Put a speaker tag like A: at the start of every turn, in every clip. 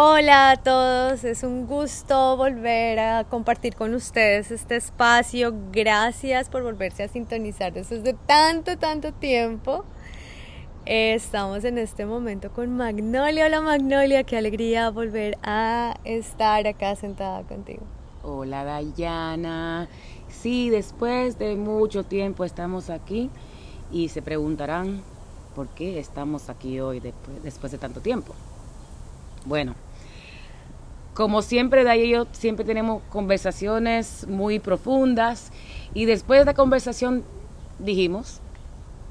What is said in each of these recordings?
A: Hola a todos, es un gusto volver a compartir con ustedes este espacio. Gracias por volverse a sintonizar después de tanto, tanto tiempo. Estamos en este momento con Magnolia. Hola Magnolia, qué alegría volver a estar acá sentada contigo.
B: Hola Dayana. Sí, después de mucho tiempo estamos aquí y se preguntarán por qué estamos aquí hoy después, después de tanto tiempo. Bueno, como siempre, de ahí yo siempre tenemos conversaciones muy profundas y después de la conversación dijimos...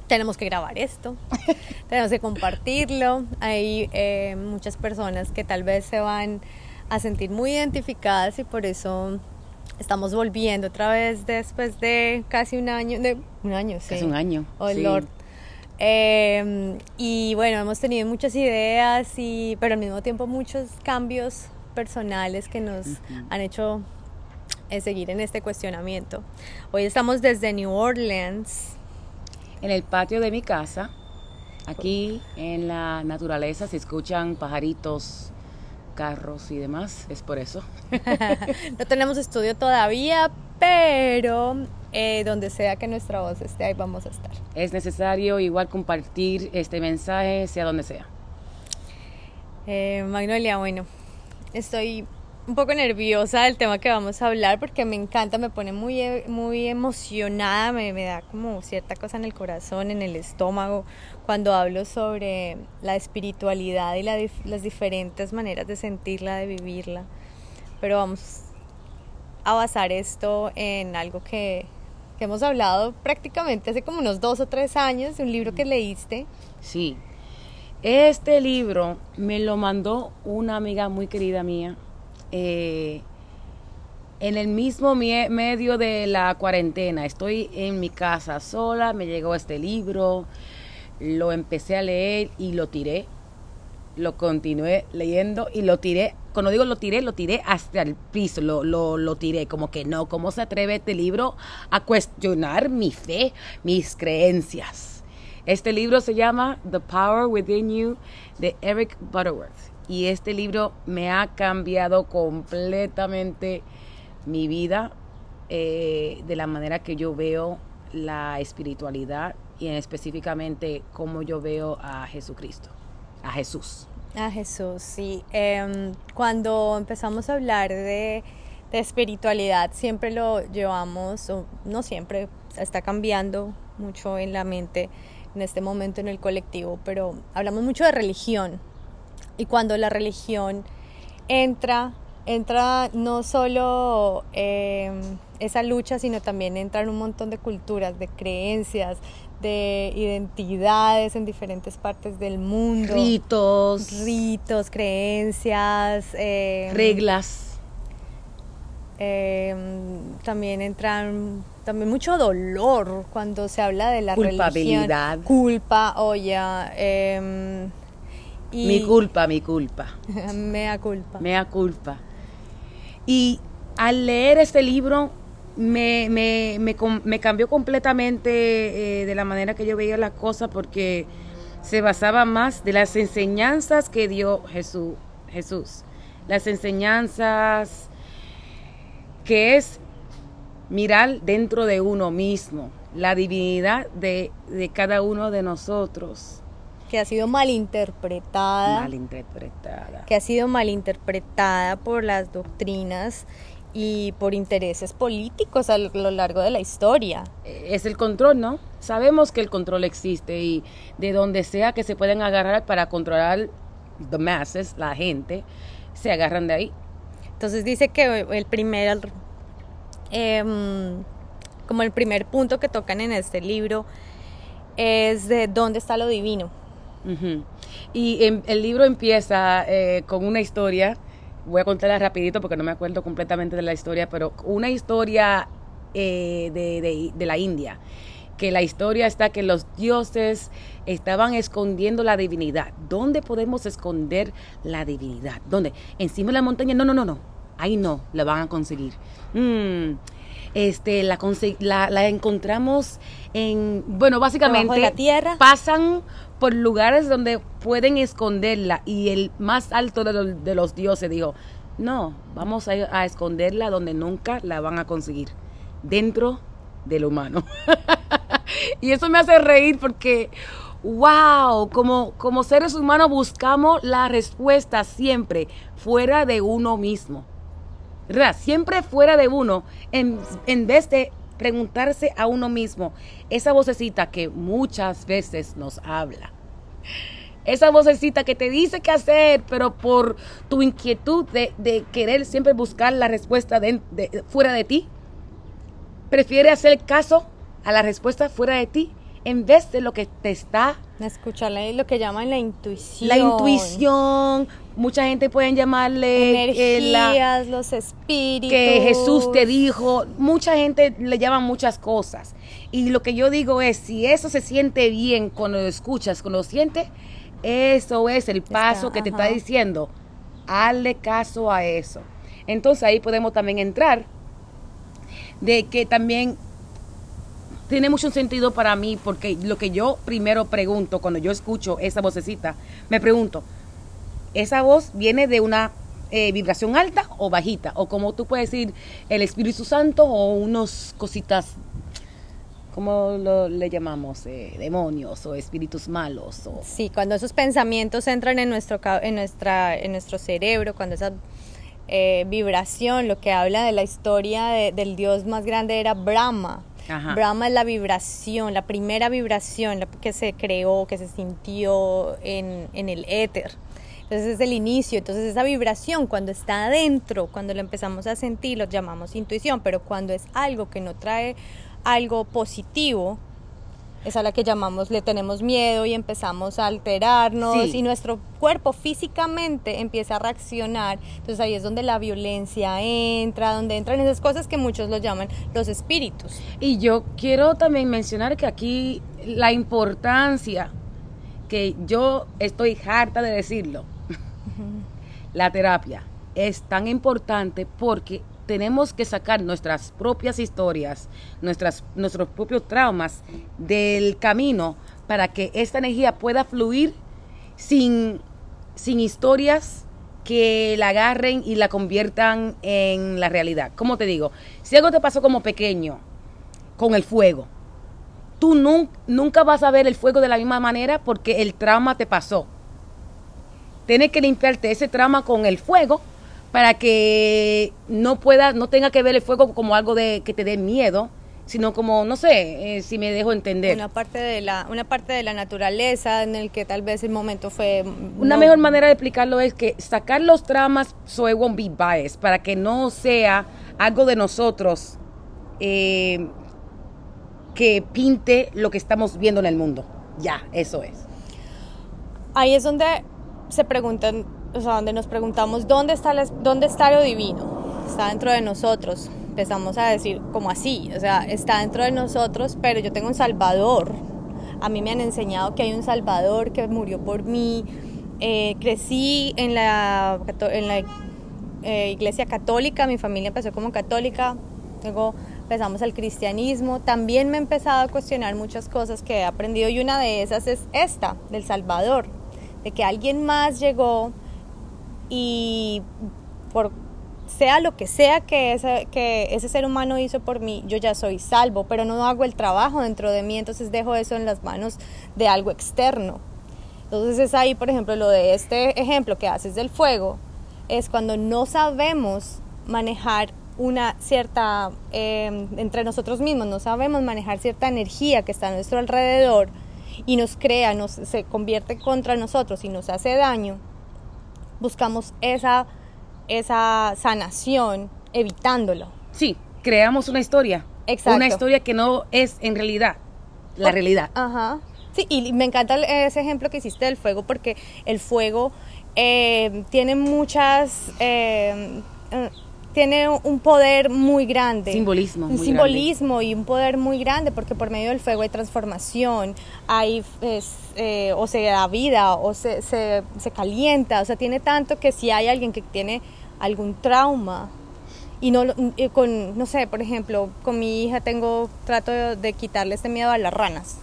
A: Tenemos que grabar esto, tenemos que compartirlo. Hay eh, muchas personas que tal vez se van a sentir muy identificadas y por eso estamos volviendo otra vez después de casi un año, de un año, sí.
B: Casi un año.
A: Oh, Lord. Eh, y bueno, hemos tenido muchas ideas, y, pero al mismo tiempo muchos cambios personales que nos han hecho eh, seguir en este cuestionamiento. Hoy estamos desde New Orleans.
B: En el patio de mi casa, aquí en la naturaleza, se escuchan pajaritos, carros y demás, es por eso.
A: no tenemos estudio todavía, pero eh, donde sea que nuestra voz esté, ahí vamos a estar.
B: Es necesario igual compartir este mensaje, sea donde sea.
A: Eh, Magnolia, bueno, estoy un poco nerviosa del tema que vamos a hablar porque me encanta, me pone muy, muy emocionada, me, da como cierta cosa en el corazón, en el estómago, cuando hablo sobre la espiritualidad y las diferentes maneras de sentirla, de vivirla. Pero vamos a basar esto en algo que, que hemos hablado prácticamente hace como unos dos o tres años, de un libro que leíste.
B: Sí, este libro me lo mandó una amiga muy querida mía. Eh, en el mismo medio de la cuarentena, estoy en mi casa sola, me llegó este libro, lo empecé a leer y lo tiré. Lo continué leyendo y lo tiré. Cuando digo lo tiré, lo tiré hasta el piso, lo, lo, lo tiré. Como que no, ¿cómo se atreve este libro a cuestionar mi fe, mis creencias? Este libro se llama The Power Within You de Eric Butterworth. Y este libro me ha cambiado completamente mi vida eh, de la manera que yo veo la espiritualidad y específicamente cómo yo veo a Jesucristo, a Jesús.
A: A Jesús, sí. Em, cuando empezamos a hablar de, de, espiritualidad, siempre lo llevamos, o no siempre, está cambiando mucho en la mente en este momento en el colectivo, pero hablamos mucho de religión. Y cuando la religión entra, entra no solo eh, esa lucha, sino también entran un montón de culturas, de creencias, de identidades en diferentes partes del mundo.
B: Ritos.
A: Ritos, creencias.
B: Eh, reglas.
A: Eh, también entran también mucho dolor cuando se habla de la
B: culpabilidad.
A: Culpa oye eh,
B: mi culpa mi culpa.
A: Mea culpa.
B: Mea culpa. Y al leer este libro me, me, me, me cambió completamente eh, de la manera que yo veía las cosas porque se basaba más de las enseñanzas que dio Jesús, Jesús. Las enseñanzas que es mirar dentro de uno mismo, la divinidad de, cada uno de nosotros.
A: Que ha sido malinterpretada.
B: Malinterpretada.
A: Que ha sido malinterpretada por las doctrinas y por intereses políticos a lo largo de la historia.
B: Es el control, ¿no? Sabemos que el control existe y de donde sea que se pueden agarrar para controlar the masses, la gente, se agarran de ahí.
A: Entonces dice que el primer Em, como el primer punto que tocan en este libro es de dónde está lo divino.
B: Y el libro empieza eh, con una historia, voy a contarla rapidito porque no me acuerdo completamente de la historia, pero una historia eh, de, de la India que la historia está que los dioses estaban escondiendo la divinidad. ¿Dónde podemos esconder la divinidad? ¿Dónde? ¿Encima de la montaña? No, no, no, no ahí no, la van a conseguir. Mm, este, la, la, la encontramos en, bueno, básicamente
A: la tierra.
B: pasan por lugares donde pueden esconderla y el más alto de, los dioses dijo, no, vamos a, a, esconderla donde nunca la van a conseguir, dentro del humano. y eso me hace reír porque, wow, como, como seres humanos buscamos la respuesta siempre fuera de uno mismo. ¿Verdad? Siempre fuera de uno, en, en vez de preguntarse a uno mismo, esa vocecita que muchas veces nos habla. Esa vocecita que te dice qué hacer, pero por tu inquietud de, querer siempre buscar la respuesta fuera de ti, prefiere hacer caso a la respuesta fuera de ti en vez de lo que te está
A: escucharla lo que llaman la intuición
B: la intuición mucha gente pueden llamarle
A: eh, energías los espíritus.
B: que Jesús te dijo. Mucha gente le llama muchas cosas. Y lo que yo digo es si eso se siente bien cuando lo escuchas cuando lo sientes eso es el paso que te está diciendo. Hazle caso a eso. Entonces ahí podemos también entrar de que también tiene mucho sentido para mí porque lo que yo primero pregunto cuando yo escucho esa vocecita, me pregunto, ¿esa voz viene de una eh, vibración alta o bajita? O como tú puedes decir, el Espíritu Santo o unos cositas, ¿cómo lo, le llamamos? Eh, demonios o espíritus malos. O...
A: Sí, cuando esos pensamientos entran en nuestro, en nuestra, en nuestro cerebro, cuando esa eh, vibración, lo que habla de la historia del dios más grande era Brahma Brahma es la vibración, la primera vibración que se creó, que se sintió en, el éter. Entonces es el inicio, entonces esa vibración cuando está adentro, cuando lo empezamos a sentir, lo llamamos intuición, pero cuando es algo que no trae algo positivo, es a la que llamamos, le tenemos miedo y empezamos a alterarnos y nuestro cuerpo físicamente empieza a reaccionar. Entonces ahí es donde la violencia entra, donde entran esas cosas que muchos lo llaman los espíritus.
B: Y yo quiero también mencionar que aquí la importancia, que yo estoy harta de decirlo, la terapia es tan importante porque tenemos que sacar nuestras propias historias, nuestras, nuestros propios traumas del camino para que esta energía pueda fluir sin, sin historias que la agarren y la conviertan en la realidad. Como te digo, si algo te pasó como pequeño con el fuego, tú nunca vas a ver el fuego de la misma manera porque el trauma te pasó. Tienes que limpiarte ese trauma con el fuego para que no pueda, no tenga que ver el fuego como algo de que te dé miedo, sino como, no sé, eh, si me dejo entender.
A: Una parte de la, una parte de la naturaleza en el que tal vez el momento fue...
B: Una mejor manera de explicarlo es que sacar los tramas so it won't be biased, para que no sea algo de nosotros eh, que pinte lo que estamos viendo en el mundo. Ya, eso es.
A: Ahí es donde se preguntan o sea, donde nos preguntamos dónde está, dónde está lo divino, está dentro de nosotros. Empezamos a decir como así, o sea, está dentro de nosotros, pero yo tengo un Salvador. A mí me han enseñado que hay un Salvador que murió por mí. Eh, crecí en la, en la eh, iglesia católica, mi familia empezó como católica, luego empezamos el cristianismo. También me he empezado a cuestionar muchas cosas que he aprendido y una de esas es esta, del Salvador, de que alguien más llegó y por sea lo que sea que ese, que ese ser humano hizo por mí, yo ya soy salvo, pero no hago el trabajo dentro de mí, entonces dejo eso en las manos de algo externo. Entonces es ahí, por ejemplo, lo de este ejemplo que haces del fuego, es cuando no sabemos manejar una cierta, em, entre nosotros mismos, no sabemos manejar cierta energía que está a nuestro alrededor y nos crea, nos, se convierte contra nosotros y nos hace daño, buscamos esa, esa sanación evitándolo.
B: Sí, creamos una historia. Exacto. Una historia que no es en realidad la realidad.
A: Ajá. Sí, y me encanta ese ejemplo que hiciste del fuego porque el fuego eh, tiene muchas... Eh, tiene un poder muy grande.
B: Simbolismo.
A: Un simbolismo y un poder muy grande porque por medio del fuego hay transformación, hay eh, o se da vida o se, se, calienta, o sea, tiene tanto que si hay alguien que tiene algún trauma y no con no sé por ejemplo con mi hija tengo trato de, quitarle este miedo a las ranas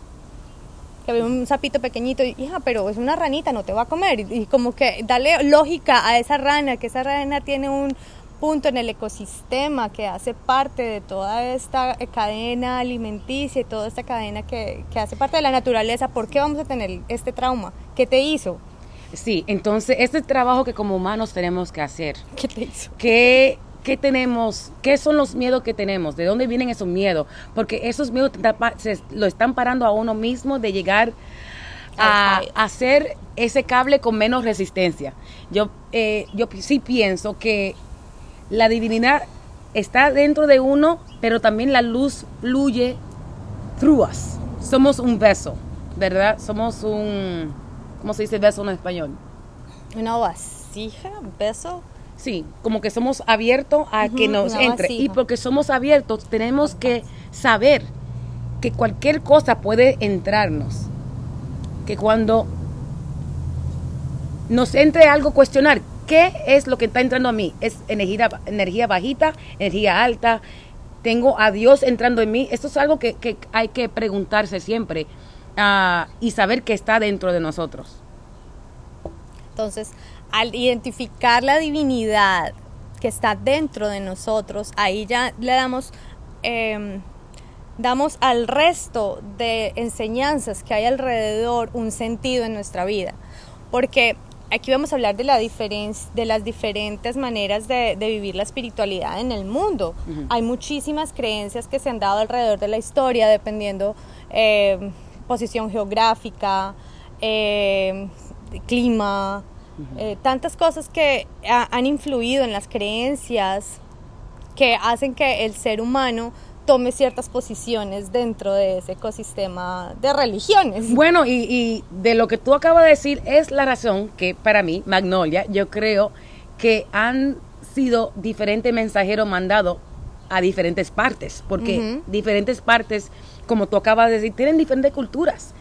A: que ve un sapito pequeñito y hija pero es una ranita no te va a comer y, como que darle lógica a esa rana que esa rana tiene un punto en el ecosistema que hace parte de toda esta cadena alimenticia y toda esta cadena que, que hace parte de la naturaleza ¿por qué vamos a tener este trauma? ¿qué te hizo?
B: Sí, entonces este trabajo que como humanos tenemos que hacer.
A: ¿Qué te hizo?
B: Que ¿Qué tenemos? ¿Qué son los miedos que tenemos? ¿De dónde vienen esos miedos? Porque esos miedos se, lo están parando a uno mismo de llegar a, hacer ese cable con menos resistencia. Yo, eh, yo sí pienso que la divinidad está dentro de uno, pero también la luz fluye through us. Somos un beso, ¿verdad? Somos un, ¿cómo se dice beso en español?
A: Una vasija, beso.
B: Sí, como que somos abiertos a que nos entre. Y porque somos abiertos, tenemos que saber que cualquier cosa puede entrarnos. Que cuando nos entre algo cuestionar, ¿qué es lo que está entrando a mí? ¿Es energía, energía bajita, energía alta? ¿Tengo a Dios entrando en mí? Esto es algo que, hay que preguntarse siempre ah, y saber que está dentro de nosotros.
A: Entonces, al identificar la divinidad que está dentro de nosotros, ahí ya le damos, em, damos al resto de enseñanzas que hay alrededor un sentido en nuestra vida. Porque aquí vamos a hablar de, la de las diferentes maneras de, vivir la espiritualidad en el mundo. Hay muchísimas creencias que se han dado alrededor de la historia, dependiendo eh, posición geográfica, eh, clima, eh, tantas cosas que han influido en las creencias que hacen que el ser humano tome ciertas posiciones dentro de ese ecosistema de religiones.
B: Bueno, y, de lo que tú acabas de decir es la razón que para mí, Magnolia, yo creo que han sido diferentes mensajeros mandados a diferentes partes, porque diferentes partes, como tú acabas de decir, tienen diferentes culturas,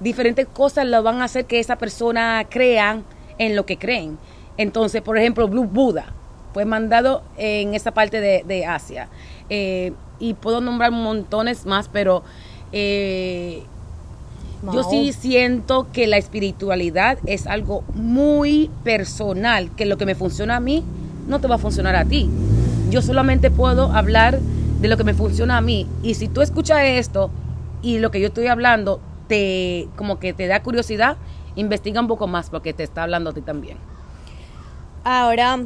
B: diferentes cosas lo van a hacer que esa persona crea en lo que creen. Entonces, por ejemplo, Blue Buddha fue mandado en esa parte de, Asia. Eh, y puedo nombrar montones más, pero eh, yo sí siento que la espiritualidad es algo muy personal, que lo que me funciona a mí no te va a funcionar a ti. Yo solamente puedo hablar de lo que me funciona a mí. Y si tú escuchas esto y lo que yo estoy hablando te como que te da curiosidad, investiga un poco más porque te está hablando a ti también.
A: Ahora,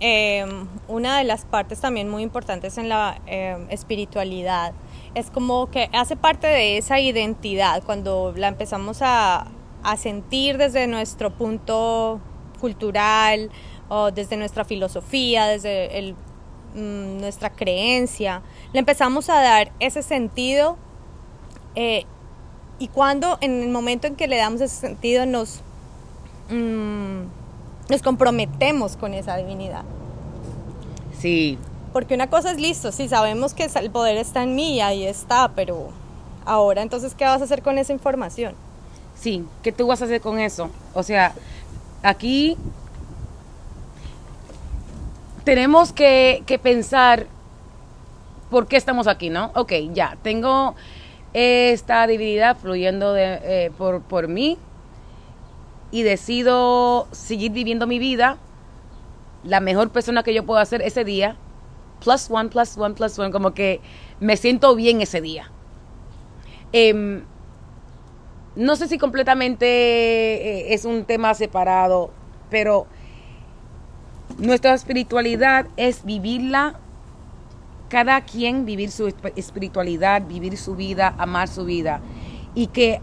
A: em, una de las partes también muy importantes en la em, espiritualidad es como que hace parte de esa identidad cuando la empezamos a, sentir desde nuestro punto cultural o desde nuestra filosofía, desde mm, nuestra creencia, le empezamos a dar ese sentido eh, y cuando en el momento en que le damos ese sentido nos, mm, nos comprometemos con esa divinidad.
B: Sí.
A: Porque una cosa es listo, sí, sabemos que el poder está en mí y ahí está, pero ahora entonces, ¿qué vas a hacer con esa información?
B: Sí, ¿qué tú vas a hacer con eso? O sea, aquí tenemos que, que pensar por qué estamos aquí, ¿no? Ok, ya, tengo esta divinidad fluyendo de, eh, por, por mí y decido seguir viviendo mi vida la mejor persona que yo puedo hacer ese día, plus one, plus one, plus one, como que me siento bien ese día. Em, no sé si completamente eh, es un tema separado, pero nuestra espiritualidad es vivirla cada quien vivir su espiritualidad, vivir su vida, amar su vida. Y que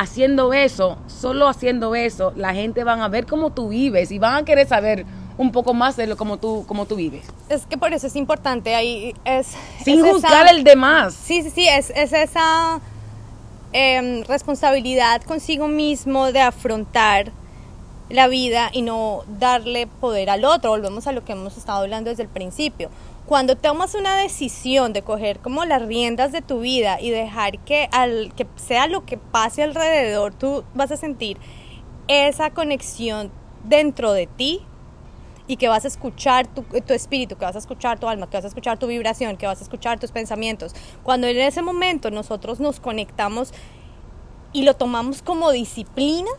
B: haciendo eso, solo haciendo eso, la gente van a ver cómo tú vives y van a querer saber un poco más de lo como tú como tú vives.
A: Es que por eso es importante ahí es
B: sin juzgar el demás.
A: Sí, sí, sí, es, esa em, responsabilidad consigo mismo de afrontar la vida y no darle poder al otro. Volvemos a lo que hemos estado hablando desde el principio cuando tomas una decisión de coger como las riendas de tu vida y dejar que al que sea lo que pase alrededor, tú vas a sentir esa conexión dentro de ti y que vas a escuchar tu, tu, espíritu, que vas a escuchar tu alma, que vas a escuchar tu vibración, que vas a escuchar tus pensamientos. Cuando en ese momento nosotros nos conectamos y lo tomamos como disciplina,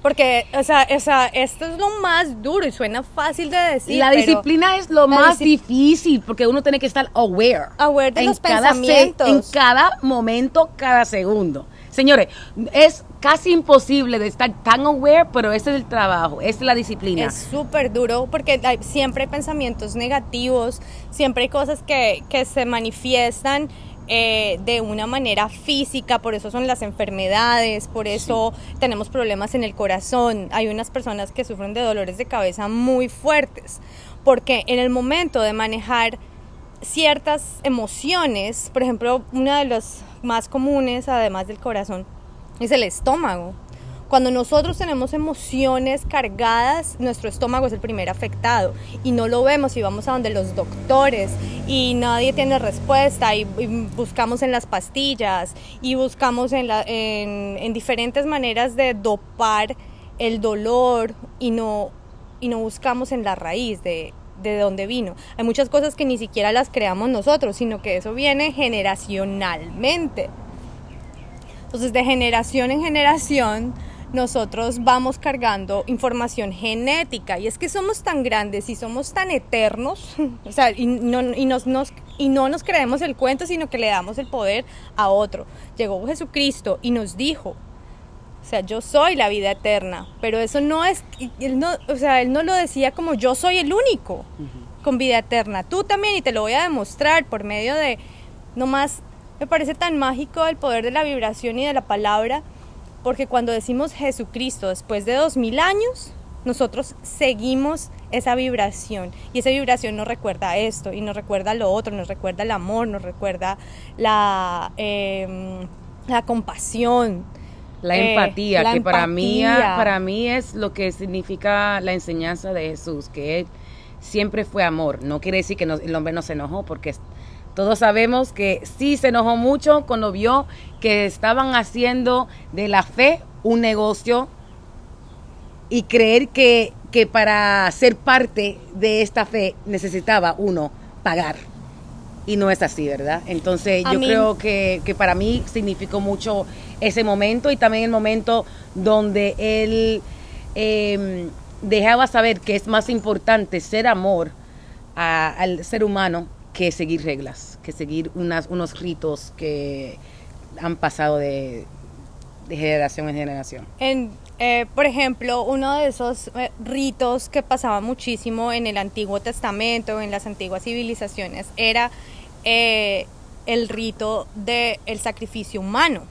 A: porque, o sea, o sea, esto es lo más duro y suena fácil de decir.
B: la
A: pero
B: disciplina es lo más difícil porque uno tiene que estar aware.
A: Aware de
B: en
A: los
B: cada
A: pensamientos.
B: en cada momento, cada segundo. Señores, es casi imposible de estar tan aware, pero ese es el trabajo, esa es la disciplina.
A: Es súper duro porque hay- siempre hay pensamientos negativos, siempre hay cosas que, que se manifiestan eh, de una manera física, por eso son las enfermedades, por eso tenemos problemas en el corazón. Hay unas personas que sufren de dolores de cabeza muy fuertes, porque en el momento de manejar ciertas emociones, por ejemplo, una de las más comunes, además del corazón, es el estómago. Cuando nosotros tenemos emociones cargadas, nuestro estómago es el primer afectado y no lo vemos y vamos a donde los doctores y nadie tiene respuesta y, y buscamos en las pastillas y buscamos en, la- en- en diferentes maneras de dopar el dolor y no, y no buscamos en la raíz de, de dónde vino. Hay muchas cosas que ni siquiera las creamos nosotros, sino que eso viene generacionalmente. Entonces, de generación en generación, nosotros vamos cargando información genética. Y es que somos tan grandes y somos tan eternos, o sea, y no, y nos, nos- y no nos creemos el cuento, sino que le damos el poder a otro. Llegó Jesucristo y nos dijo, o sea, yo soy la vida eterna, pero eso no es, él no, o sea, él no lo decía como yo soy el único con vida eterna. Tú también y te lo voy a demostrar por medio de, nomás, me parece tan mágico el poder de la vibración y de la palabra, porque cuando decimos Jesucristo después de dos mil años, nosotros seguimos esa vibración y esa vibración nos recuerda esto y nos recuerda lo otro, nos recuerda el amor, nos recuerda la, em, la compasión.
B: La
A: Eh,
B: empatía,
A: la
B: que para mí,
A: empatía.
B: para mí es lo que significa la enseñanza de Jesús, que él siempre fue amor. No quiere decir que no- el hombre no se enojó, porque es- todos sabemos que sí se enojó mucho cuando vio que estaban haciendo de la fe un negocio y creer que, que para ser parte de esta fe necesitaba uno pagar. Y no es así, ¿verdad? Entonces
A: A
B: yo
A: mí-
B: creo que, que para mí significó mucho ese momento y también el momento donde él eh, dejaba saber que es más importante ser amor a- al ser humano que seguir reglas, que seguir unas, unos ritos que han pasado de, de generación en generación.
A: En, eh, por ejemplo, uno de esos eh, ritos que pasaba muchísimo en el Antiguo Testamento, en las antiguas civilizaciones, era eh, el rito del sacrificio humano.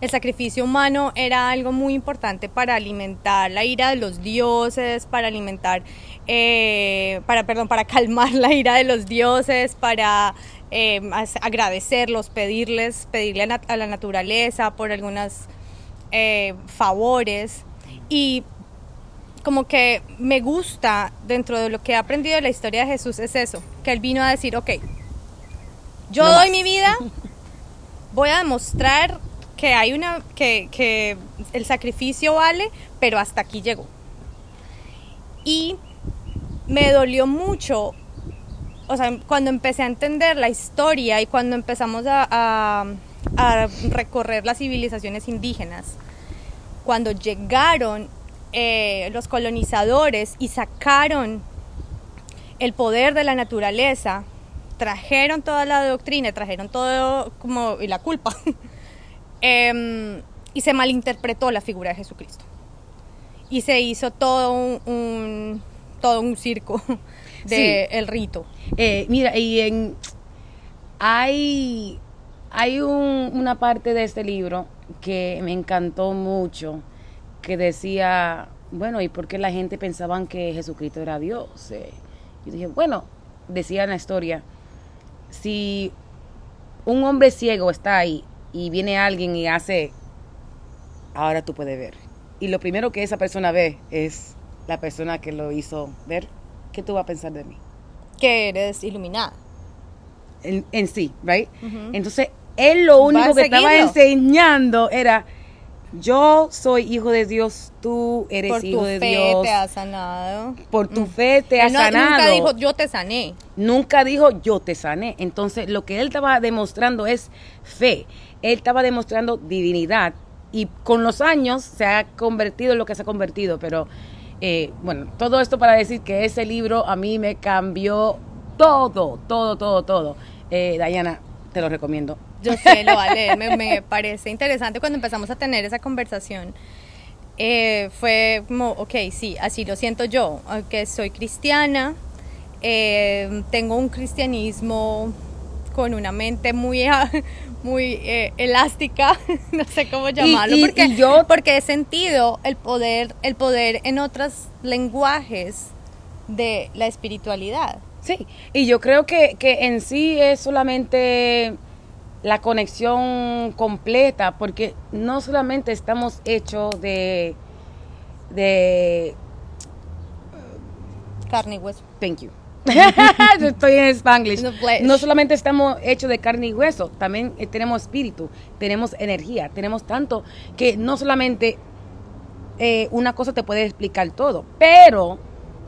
A: El sacrificio humano era algo muy importante para alimentar la ira de los dioses, para alimentar, eh, para, perdón, para calmar la ira de los dioses, para eh, agradecerlos, pedirles, pedirle a, a la naturaleza por algunos favores. Y como que me gusta dentro de lo que he aprendido de la historia de Jesús es eso, que él vino a decir, ok, yo
B: No
A: doy
B: más.
A: mi vida, voy a demostrar que hay una que, que el sacrificio vale, pero hasta aquí llegó. Y me dolió mucho, o sea, cuando empecé a entender la historia y cuando empezamos a, recorrer las civilizaciones indígenas, cuando llegaron eh, los colonizadores y sacaron el poder de la naturaleza, trajeron toda la doctrina, trajeron todo como y la culpa, em, y se malinterpretó la figura de Jesucristo. Y se hizo todo un- todo un circo de
B: Sí.
A: el rito.
B: Eh, mira, y en, hay, hay un- una parte de este libro que me encantó mucho, que decía, bueno, ¿y por qué la gente pensaban que Jesucristo era Dios? Eh, yo dije, bueno, decía en la historia, si un hombre ciego está ahí y viene alguien y hace, ahora tú puedes ver. Y lo primero que esa persona ve es la persona que lo hizo ver, ¿qué tú vas a pensar de mí?
A: Que eres iluminada.
B: en, en sí, right? Entonces, él lo único que estaba enseñando era, yo soy hijo de Dios, tú eres
A: Por
B: hijo
A: tu
B: de
A: fe
B: Dios.
A: te ha sanado.
B: Por tu fe te ha
A: Él no-
B: sanado.
A: Nunca dijo, yo te sané.
B: Nunca dijo yo te sané. Entonces lo que él estaba demostrando es fe. Él estaba demostrando divinidad. Y con los años se ha convertido en lo que se ha convertido. Pero eh, bueno, todo esto para decir que ese libro a mí me cambió todo, todo, todo, todo. Eh, Diana, te lo recomiendo.
A: Yo sé, lo va a leer. Me, me parece interesante cuando empezamos a tener esa conversación. eh, fue como, ok, sí, así lo siento yo, aunque soy cristiana, eh, tengo un cristianismo con una mente muy, muy eh, elástica, no sé cómo llamarlo,
B: y-
A: porque,
B: y yo-
A: porque he sentido el poder, el poder en otros lenguajes de la espiritualidad.
B: Sí, y yo creo que, que en sí es solamente la conexión completa, porque no solamente estamos hechos de, de,
A: Carne y hueso.
B: thank you. Yo Estoy en Spanglish. No solamente estamos hechos de carne y hueso, también eh, tenemos espíritu, tenemos energía, tenemos tanto que no solamente eh, una cosa te puede explicar todo, pero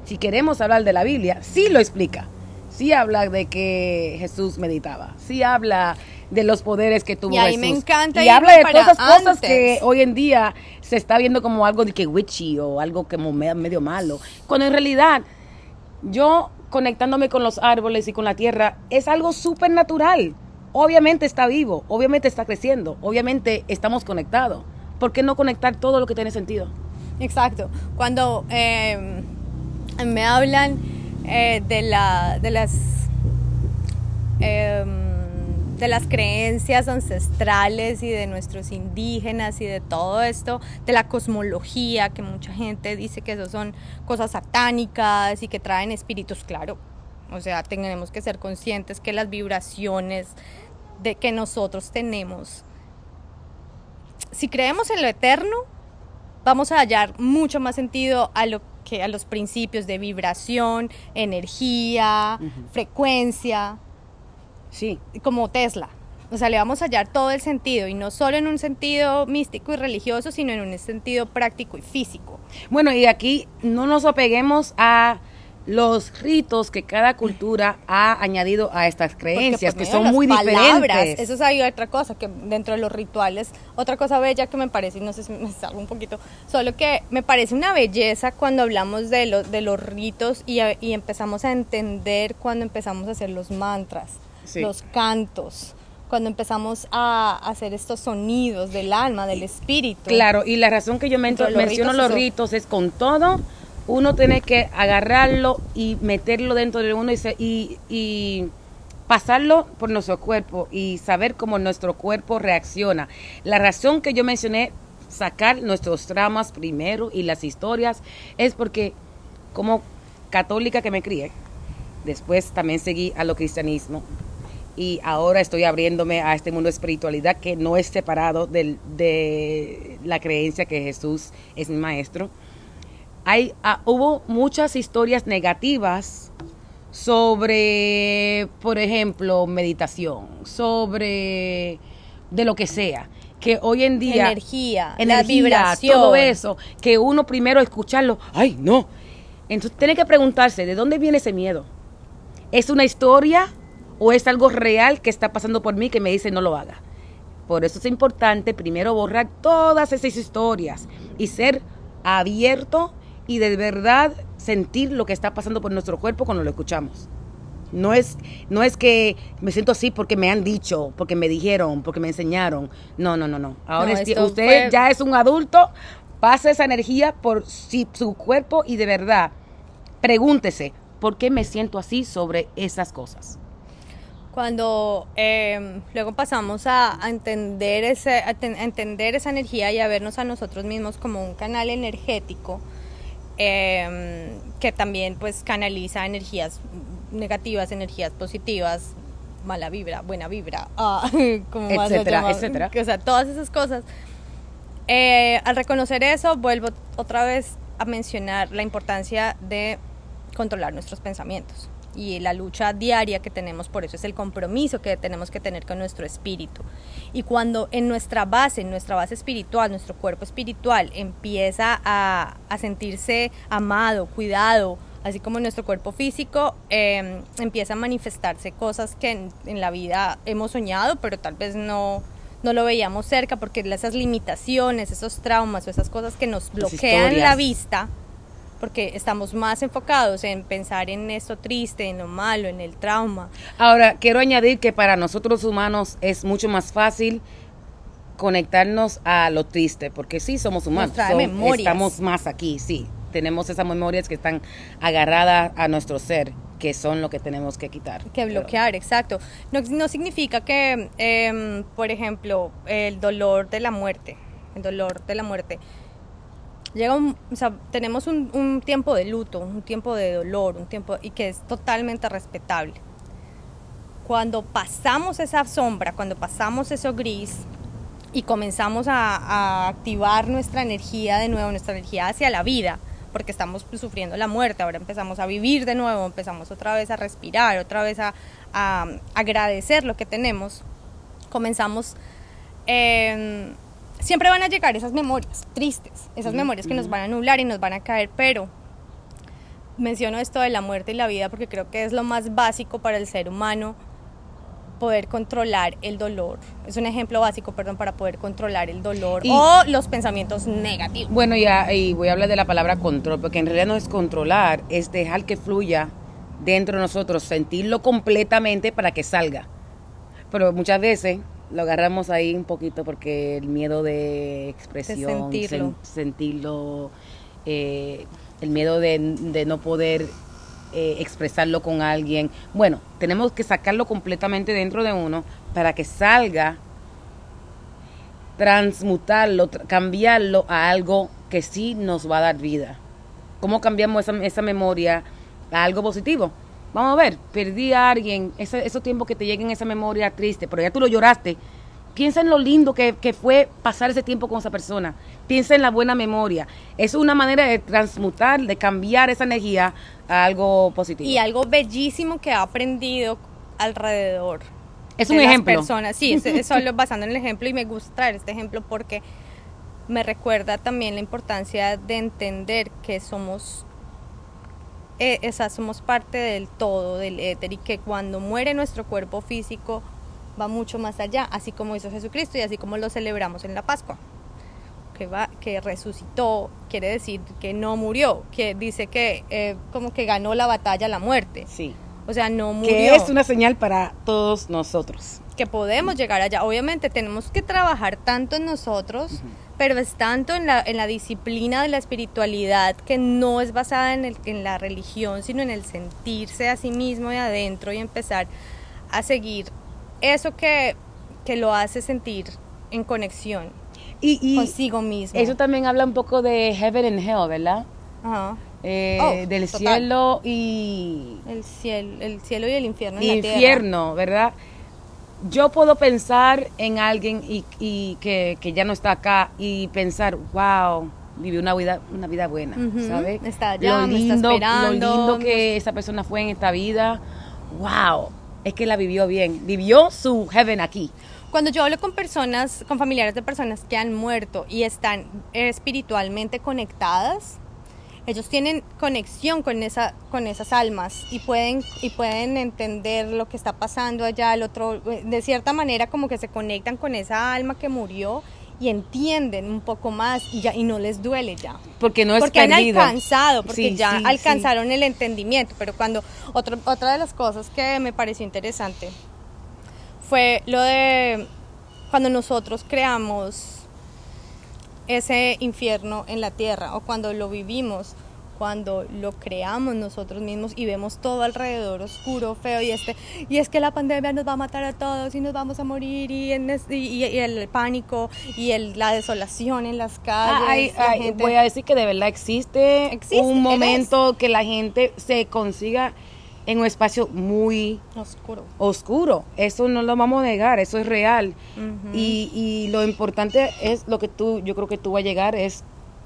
B: si queremos hablar de la Biblia, sí lo explica. Sí habla de que Jesús meditaba, sí habla de los poderes que tuvo
A: Y ahí
B: Jesús.
A: me encanta
B: y habla de
A: para
B: cosas, cosas que hoy en día se está viendo como algo de que witchy o algo como me- medio malo, cuando en realidad yo conectándome con los árboles y con la tierra es algo súper natural. Obviamente está vivo, obviamente está creciendo, obviamente estamos conectados. ¿Por qué no conectar todo lo que tiene sentido?
A: Exacto. Cuando eh, me hablan eh, de, la, de las em, de las creencias ancestrales y de nuestros indígenas y de todo esto, de la cosmología, que mucha gente dice que eso son cosas satánicas y que traen espíritus, claro. O sea, tenemos que ser conscientes que las vibraciones de que nosotros tenemos, si creemos en lo eterno, vamos a hallar mucho más sentido a lo que a los principios de vibración, energía, frecuencia,
B: Sí,
A: como Tesla. O sea, le vamos a hallar todo el sentido y no solo en un sentido místico y religioso, sino en un sentido práctico y físico.
B: Bueno, y aquí no nos apeguemos a los ritos que cada cultura ha añadido a estas
A: Porque
B: creencias, que son muy
A: palabras,
B: diferentes.
A: Eso es ahí otra cosa, que dentro de los rituales, otra cosa bella que me parece, y no sé si me salgo un poquito, solo que me parece una belleza cuando hablamos de, lo- de los ritos y, y empezamos a entender cuando empezamos a hacer los mantras,
B: Sí.
A: los cantos, cuando empezamos a hacer estos sonidos del alma, del espíritu.
B: Claro, y la razón que yo men-
A: los
B: menciono
A: ritos,
B: los ritos es con todo, uno tiene que agarrarlo y meterlo dentro de uno y, se- y, y pasarlo por nuestro cuerpo y saber cómo nuestro cuerpo reacciona. La razón que yo mencioné, sacar nuestros dramas primero y las historias, es porque como católica que me crié, después también seguí a lo cristianismo y ahora estoy abriéndome a este mundo de espiritualidad que no es separado del- de la creencia que Jesús es mi maestro. Hay, ah, hubo muchas historias negativas sobre, por ejemplo, meditación, sobre de lo que sea, que hoy en día
A: Energía, la
B: energía,
A: vibración.
B: todo eso, que uno primero escucharlo, ay, no. Entonces tiene que preguntarse, ¿de dónde viene ese miedo? ¿Es una historia o es algo real que está pasando por mí que me dice no lo haga? Por eso es importante primero borrar todas esas historias y ser abierto y de verdad sentir lo que está pasando por nuestro cuerpo cuando lo escuchamos. No es, no es que me siento así porque me han dicho, porque me dijeron, porque me enseñaron. No, no, no, no. Ahora
A: No,
B: es- usted
A: fue-
B: ya es un adulto, pasa esa energía por si- su cuerpo y de verdad pregúntese, ¿por qué me siento así sobre esas cosas?
A: Cuando eh, luego pasamos a, a entender ese, a, ten- a entender esa energía y a vernos a nosotros mismos como un canal energético eh, que también pues canaliza energías negativas, energías positivas, mala vibra, buena vibra, ah, como
B: Etcétera, etcétera.
A: O sea, todas esas cosas. Eh, al reconocer eso, vuelvo otra vez a mencionar la importancia de controlar nuestros pensamientos y la lucha diaria que tenemos por eso es el compromiso que tenemos que tener con nuestro espíritu. Y cuando en nuestra base, en nuestra base espiritual, nuestro cuerpo espiritual empieza a, a sentirse amado, cuidado, así como nuestro cuerpo físico, eh, empieza a manifestarse cosas que en, en, la vida hemos soñado, pero tal vez no, no lo veíamos cerca porque esas limitaciones, esos traumas o esas cosas que nos bloquean la vista, porque estamos más enfocados en pensar en esto triste, en lo malo, en el trauma.
B: Ahora, quiero añadir que para nosotros humanos es mucho más fácil conectarnos a lo triste, porque sí somos humanos, so, estamos más aquí, sí, tenemos esas memorias que están agarradas a nuestro ser, que son lo que tenemos que quitar.
A: Que bloquear, Pero. exacto. No, no, significa que, eh, por ejemplo, el dolor de la muerte, el dolor de la muerte, llega un, o sea, tenemos un, un, tiempo de luto, un tiempo de dolor, un tiempo y que es totalmente respetable. Cuando pasamos esa sombra, cuando pasamos eso gris y comenzamos a, a activar nuestra energía de nuevo, nuestra energía hacia la vida, porque estamos sufriendo la muerte, ahora empezamos a vivir de nuevo, empezamos otra vez a respirar, otra vez a, a agradecer lo que tenemos, comenzamos... Eh, siempre van a llegar esas memorias tristes, esas memorias que nos van a nublar y nos van a caer, pero menciono esto de la muerte y la vida porque creo que es lo más básico para el ser humano poder controlar el dolor. Es un ejemplo básico, perdón, para poder controlar el dolor y, o los pensamientos negativos.
B: Bueno, ya y voy a hablar de la palabra control, porque en realidad no es controlar, es dejar que fluya dentro de nosotros, sentirlo completamente para que salga. Pero muchas veces lo agarramos ahí un poquito porque el miedo de expresión,
A: de sentirlo,
B: sen, sentirlo eh, el miedo de, de no poder eh, expresarlo con alguien. Bueno, tenemos que sacarlo completamente dentro de uno para que salga, transmutarlo, cambiarlo a algo que sí nos va a dar vida. ¿Cómo cambiamos esa, esa memoria a algo positivo? Vamos a ver, perdí a alguien, ese, esos tiempos que te lleguen esa memoria triste, pero ya tú lo lloraste. Piensa en lo lindo que, que, fue pasar ese tiempo con esa persona. Piensa en la buena memoria. Es una manera de transmutar, de cambiar esa energía a algo positivo.
A: Y algo bellísimo que ha aprendido alrededor.
B: Es un ejemplo.
A: Personas. Sí, es, es solo basando en el ejemplo y me gusta traer este ejemplo porque me recuerda también la importancia de entender que somos eh, esa, somos parte del todo, del éter, y que cuando muere nuestro cuerpo físico va mucho más allá, así como hizo Jesucristo y así como lo celebramos en la Pascua. Que, va, que resucitó, quiere decir que no murió, que dice que eh, como que ganó la batalla la muerte.
B: Sí.
A: O sea, no murió.
B: Que es una señal para todos nosotros.
A: Que podemos llegar allá. Obviamente tenemos que trabajar tanto en nosotros. Uh -huh pero es tanto en la, en la disciplina de la espiritualidad que no es basada en, el, en la religión, sino en el sentirse a sí mismo de adentro y empezar a seguir eso que, que lo hace sentir en conexión
B: y, y
A: consigo mismo.
B: Eso también habla un poco de heaven and hell, ¿verdad?
A: Ajá.
B: Eh, oh, del total. cielo y...
A: El cielo, el cielo y el infierno.
B: Y infierno, ¿verdad? Yo puedo pensar en alguien y, y que, que, ya no está acá y pensar, wow, vivió una vida, una vida buena, uh -huh. ¿sabes?
A: Está allá,
B: lo lindo,
A: está esperando.
B: lo lindo que esa persona fue en esta vida, wow, es que la vivió bien, vivió su heaven aquí.
A: Cuando yo hablo con personas, con familiares de personas que han muerto y están espiritualmente conectadas, ellos tienen conexión con esa con esas almas y pueden y pueden entender lo que está pasando allá el otro de cierta manera como que se conectan con esa alma que murió y entienden un poco más y ya y no les duele ya
B: porque no es
A: porque
B: perdido.
A: han alcanzado porque sí, ya sí, alcanzaron sí. el entendimiento pero cuando otro, otra de las cosas que me pareció interesante fue lo de cuando nosotros creamos ese infierno en la tierra o cuando lo vivimos, cuando lo creamos nosotros mismos y vemos todo alrededor oscuro, feo y este y es que la pandemia nos va a matar a todos y nos vamos a morir y, en, y, y el pánico y el, la desolación en las calles.
B: Ay, ay, gente... Voy a decir que de verdad existe,
A: existe
B: un momento que la gente se consiga en un espacio muy
A: oscuro.
B: oscuro. Eso no lo vamos a negar, eso es real. Uh -huh. y, y, lo importante es lo que tú, yo creo que tú vas a llegar es...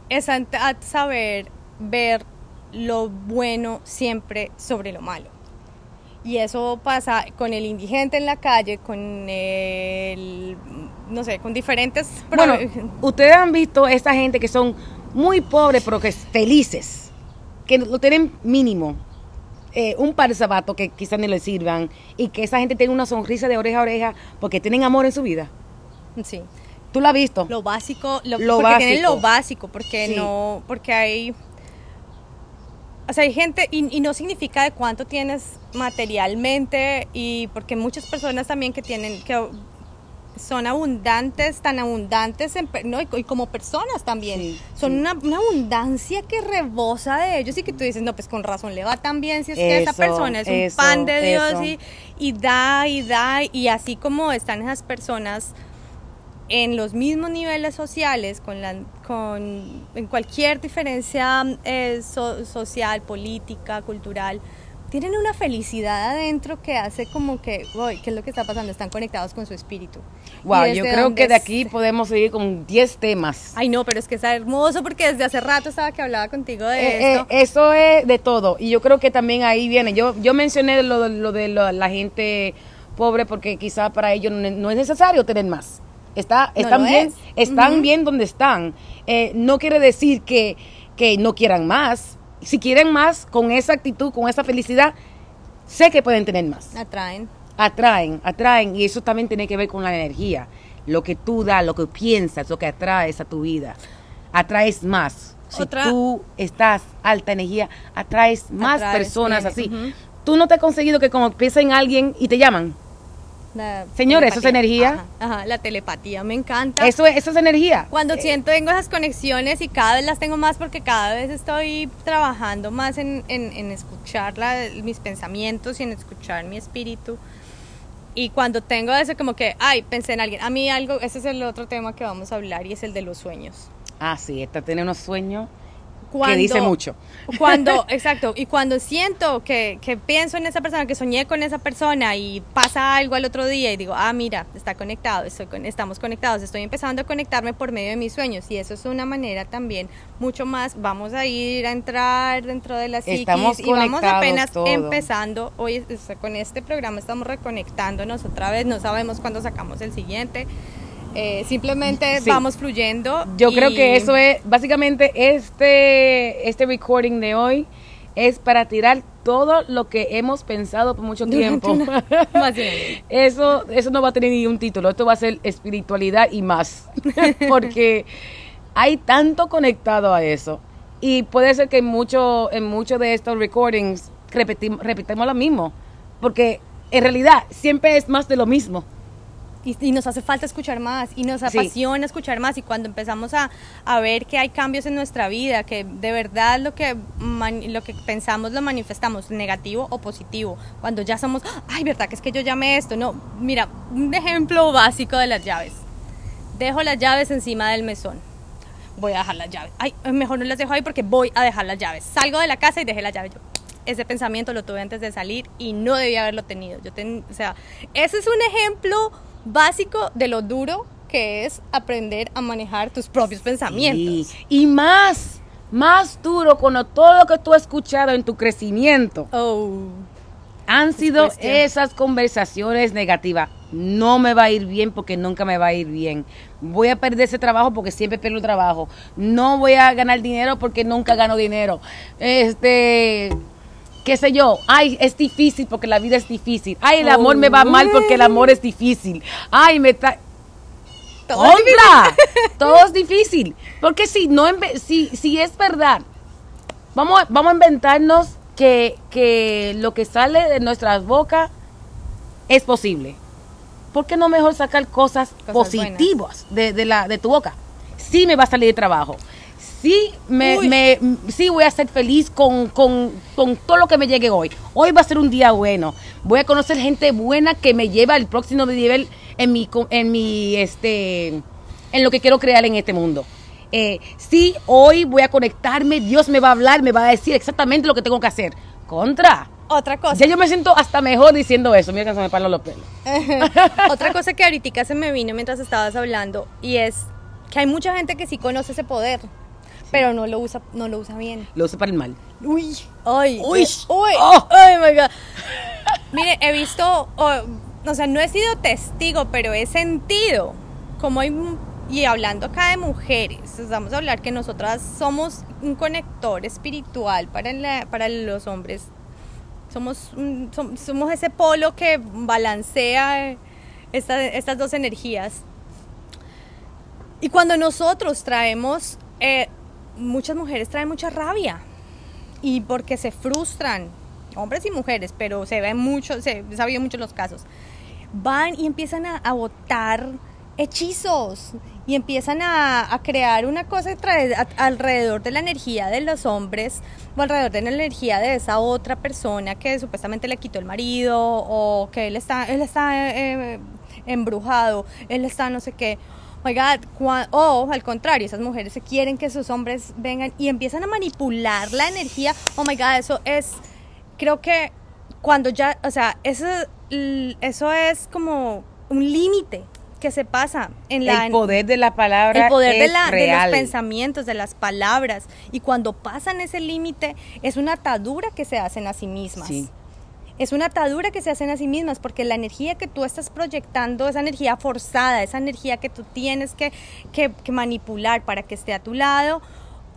A: Es a, a saber ver lo bueno siempre sobre lo malo. Y eso pasa con el indigente en la calle, con el, no sé, con diferentes...
B: Bueno, ustedes han visto esta gente que son muy pobres pero que felices, que lo tienen mínimo, eh, un par de zapatos que quizás ni les sirvan y que esa gente tenga una sonrisa de oreja a oreja porque tienen amor en su vida.
A: Sí.
B: ¿Tú lo has visto?
A: Lo básico, lo,
B: Lo
A: porque tienen
B: básico.
A: lo básico, porque
B: Sí.
A: no, porque hay, o sea, hay gente, y, y no significa de cuánto tienes materialmente, y porque muchas personas también que tienen, que son abundantes, tan abundantes, en ¿no? y, y como personas también,
B: Sí,
A: son
B: sí.
A: Una, una abundancia que rebosa de ellos y que tú dices, no, pues con razón le va tan bien si es que esa persona es un
B: eso,
A: pan de Dios y, y da y da, y así como están esas personas en los mismos niveles sociales, con la, con, en cualquier diferencia eh, so- social, política, cultural, tienen una felicidad adentro que hace como que, uy, ¿qué es lo que está pasando? Están conectados con su espíritu.
B: Wow, yo creo que de aquí podemos seguir con 10 temas.
A: Ay, no, pero es que está hermoso porque desde hace rato estaba que hablaba contigo de
B: Eh,
A: esto.
B: eh, eso es de todo. Y yo creo que también ahí viene. Yo, yo mencioné lo, de- lo de lo- la gente pobre porque quizá para ellos no, no es necesario tener más. Está, están bien,
A: es.
B: están bien donde están. Eh, no quiere decir que, que no quieran más. Si quieren más, con esa actitud, con esa felicidad, sé que pueden tener más.
A: Atraen.
B: Atraen, atraen. Y eso también tiene que ver con la energía. Lo que tú das, lo que piensas, lo que atraes a tu vida. Atraes más. Si
A: Otra-
B: tú estás alta energía, atraes más
A: Atraes,
B: personas
A: bien,
B: así. Tú no te has conseguido que como piensa en alguien y te llaman.
A: La
B: Señores, eso es energía.
A: Ajá, ajá, la telepatía me encanta.
B: Eso es, eso es energía.
A: Cuando
B: Eh,
A: siento tengo esas conexiones y cada vez las tengo más porque cada vez estoy trabajando más en, en, en escuchar la- mis pensamientos y en escuchar mi espíritu. Y cuando tengo eso como que, ay, pensé en alguien. A mí algo, ese es el otro tema que vamos a hablar y es el de los sueños.
B: Ah, sí, esta tiene unos sueños
A: Cuando-
B: que dice mucho.
A: Cuando, exacto, y cuando siento que, que pienso en esa persona, que soñé con esa persona y pasa algo al otro día y digo, ah, mira, está conectado, estoy con- estamos conectados, estoy empezando a conectarme por medio de mis sueños y eso es una manera también mucho más, vamos a ir a entrar dentro de la psiquis
B: Estamos
A: y vamos apenas
B: todo.
A: empezando, hoy o sea, con este programa estamos reconectándonos otra vez, no sabemos cuándo sacamos el siguiente. Eh, simplemente
B: Sí.
A: vamos fluyendo.
B: Yo creo que eso es, básicamente, este, este recording de hoy es para tirar todo lo que hemos pensado por mucho tiempo.
A: una- más.
B: Eso, eso no va a tener ni un título, esto va a ser espiritualidad y más, porque hay tanto conectado a eso. Y puede ser que en muchos en muchos de estos recordings repetimos, repitamos lo mismo, porque en realidad siempre es más de lo mismo.
A: Y, y nos hace falta escuchar más y nos
B: Sí.
A: apasiona escuchar más y cuando empezamos a, a ver que hay cambios en nuestra vida, que de verdad lo que, man- lo que pensamos lo manifestamos, negativo o positivo, cuando ya somos, ay, verdad que es que yo llamé esto, no, mira, un ejemplo básico de las llaves, dejo las llaves encima del mesón, voy a dejar las llaves, ay, mejor no las dejo ahí porque voy a dejar las llaves, salgo de la casa y dejé las llaves, yo, ese pensamiento lo tuve antes de salir y no debía haberlo tenido. Yo ten- o sea, ese es un ejemplo básico de lo duro que es aprender a manejar tus propios pensamientos.
B: Sí. Y más, más duro cuando todo lo que tú has escuchado en tu crecimiento
A: Oh,
B: han sido esas conversaciones negativas. No me va a ir bien porque nunca me va a ir bien. Voy a perder ese trabajo porque siempre pierdo trabajo. No voy a ganar dinero porque nunca gano dinero. Este, qué sé yo. Ay, es difícil porque la vida es difícil. Ay, el amor me va mal porque el amor es difícil. Ay, me está
A: todo.
B: Todo es difícil. Porque si no si, si es verdad, vamos, vamos a inventarnos que, que lo que sale de nuestras bocas es posible. ¿Por qué no mejor sacar cosas,
A: Cosas
B: positivas de, de la, de tu boca? Sí me va a salir de trabajo. Sí, me, sí voy a ser feliz con, con, con todo lo que me llegue hoy. Hoy va a ser un día bueno. Voy a conocer gente buena que me lleva al próximo nivel en mi, en mi, este, en lo que quiero crear en este mundo. Eh, sí, hoy voy a conectarme, Dios me va a hablar, me va a decir exactamente lo que tengo que hacer. Contra.
A: Otra cosa.
B: Ya yo me siento hasta mejor diciendo eso. Mira que se me paran los pelos.
A: Otra cosa que ahorita se me vino mientras estabas hablando y es que hay mucha gente que sí conoce ese poder, pero no lo usa, no lo usa bien.
B: Lo uso para el mal.
A: Uy, ay,
B: Uy,
A: eh, uy,
B: oh.
A: ay, my God. Mire, he visto, o, o sea, no he sido testigo, pero he sentido como hay, y hablando acá de mujeres, vamos a hablar que nosotras somos un conector espiritual para, la- para los hombres. Somos, somos ese polo que balancea esta- estas dos energías. Y cuando nosotros traemos, eh, muchas mujeres traen mucha rabia y porque se frustran, hombres y mujeres, pero se ve mucho, se ha habido muchos los casos, van y empiezan a, botar hechizos y empiezan a, crear una cosa alrededor de la energía de los hombres o alrededor de la energía de esa otra persona que supuestamente le quitó el marido o que él está, él está eh, embrujado, él está no sé qué. Oh my God, cua- o al contrario, esas mujeres se quieren que sus hombres vengan y empiezan a manipular la energía. Oh my God, eso es, creo que cuando ya, o sea, eso, eso es como un límite que se pasa en la
B: el poder de la palabra
A: el poder de, la, de los pensamientos, de las palabras. Y cuando pasan ese límite, es una atadura que se hacen a sí mismas.
B: Sí.
A: Es una atadura que se hacen a sí mismas, porque la energía que tú estás proyectando, esa energía forzada, esa energía que tú tienes que, que- que manipular para que esté a tu lado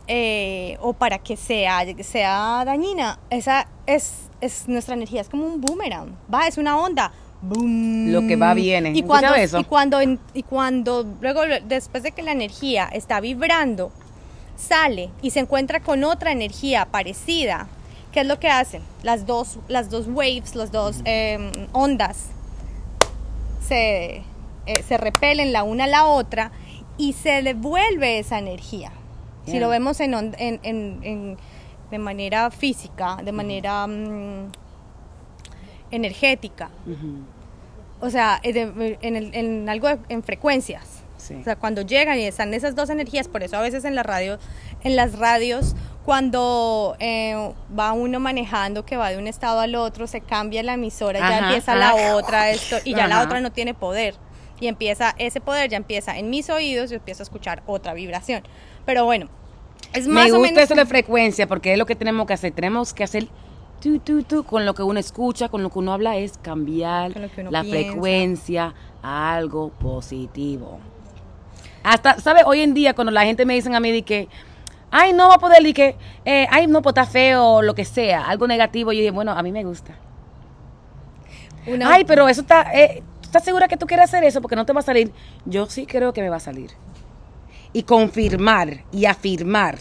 A: eh, o para que sea, sea dañina, esa es, es nuestra energía, es como un boomerang, va, es una onda. Boom.
B: Lo que va viene.
A: Y cuando,
B: ¿Escuchado eso?
A: y cuando, y cuando luego, después de que la energía está vibrando, sale y se encuentra con otra energía parecida, ¿qué es lo que hacen? Las dos, las dos waves, las dos eh, ondas se, eh, se repelen la una a la otra y se devuelve esa energía. Si lo vemos en, on- en- en- en- de manera física, de manera mm, energética, o sea, eh, de- en, el- en algo de- en frecuencias.
B: Sí.
A: O sea, cuando llegan y están esas dos energías, por eso a veces en la radio, en las radios, cuando eh, va uno manejando que va de un estado al otro, se cambia la emisora, ya
B: Ajá,
A: empieza
B: ajá.
A: la otra, esto, y ya la otra no tiene poder. Y empieza, ese poder ya empieza en mis oídos y empiezo a escuchar otra vibración. Pero bueno, es más
B: Me
A: o
B: gusta
A: menos...
B: eso de frecuencia porque es lo que tenemos que hacer. Tenemos que hacer tú, tú, tú, con lo que uno escucha, con lo que uno habla, es cambiar la
A: piensa.
B: frecuencia a algo positivo. Hasta, ¿sabes? Hoy en día cuando la gente me dicen a mí de que, ay, no va a poder, y que, eh, ay, no, pues está feo, lo que sea, algo negativo, yo dije, bueno, a mí me gusta.
A: una-
B: Ay, pero eso está, eh, ¿tú estás segura que tú quieres hacer eso? Porque no te va a salir. Yo sí creo que me va a salir. Y confirmar y afirmar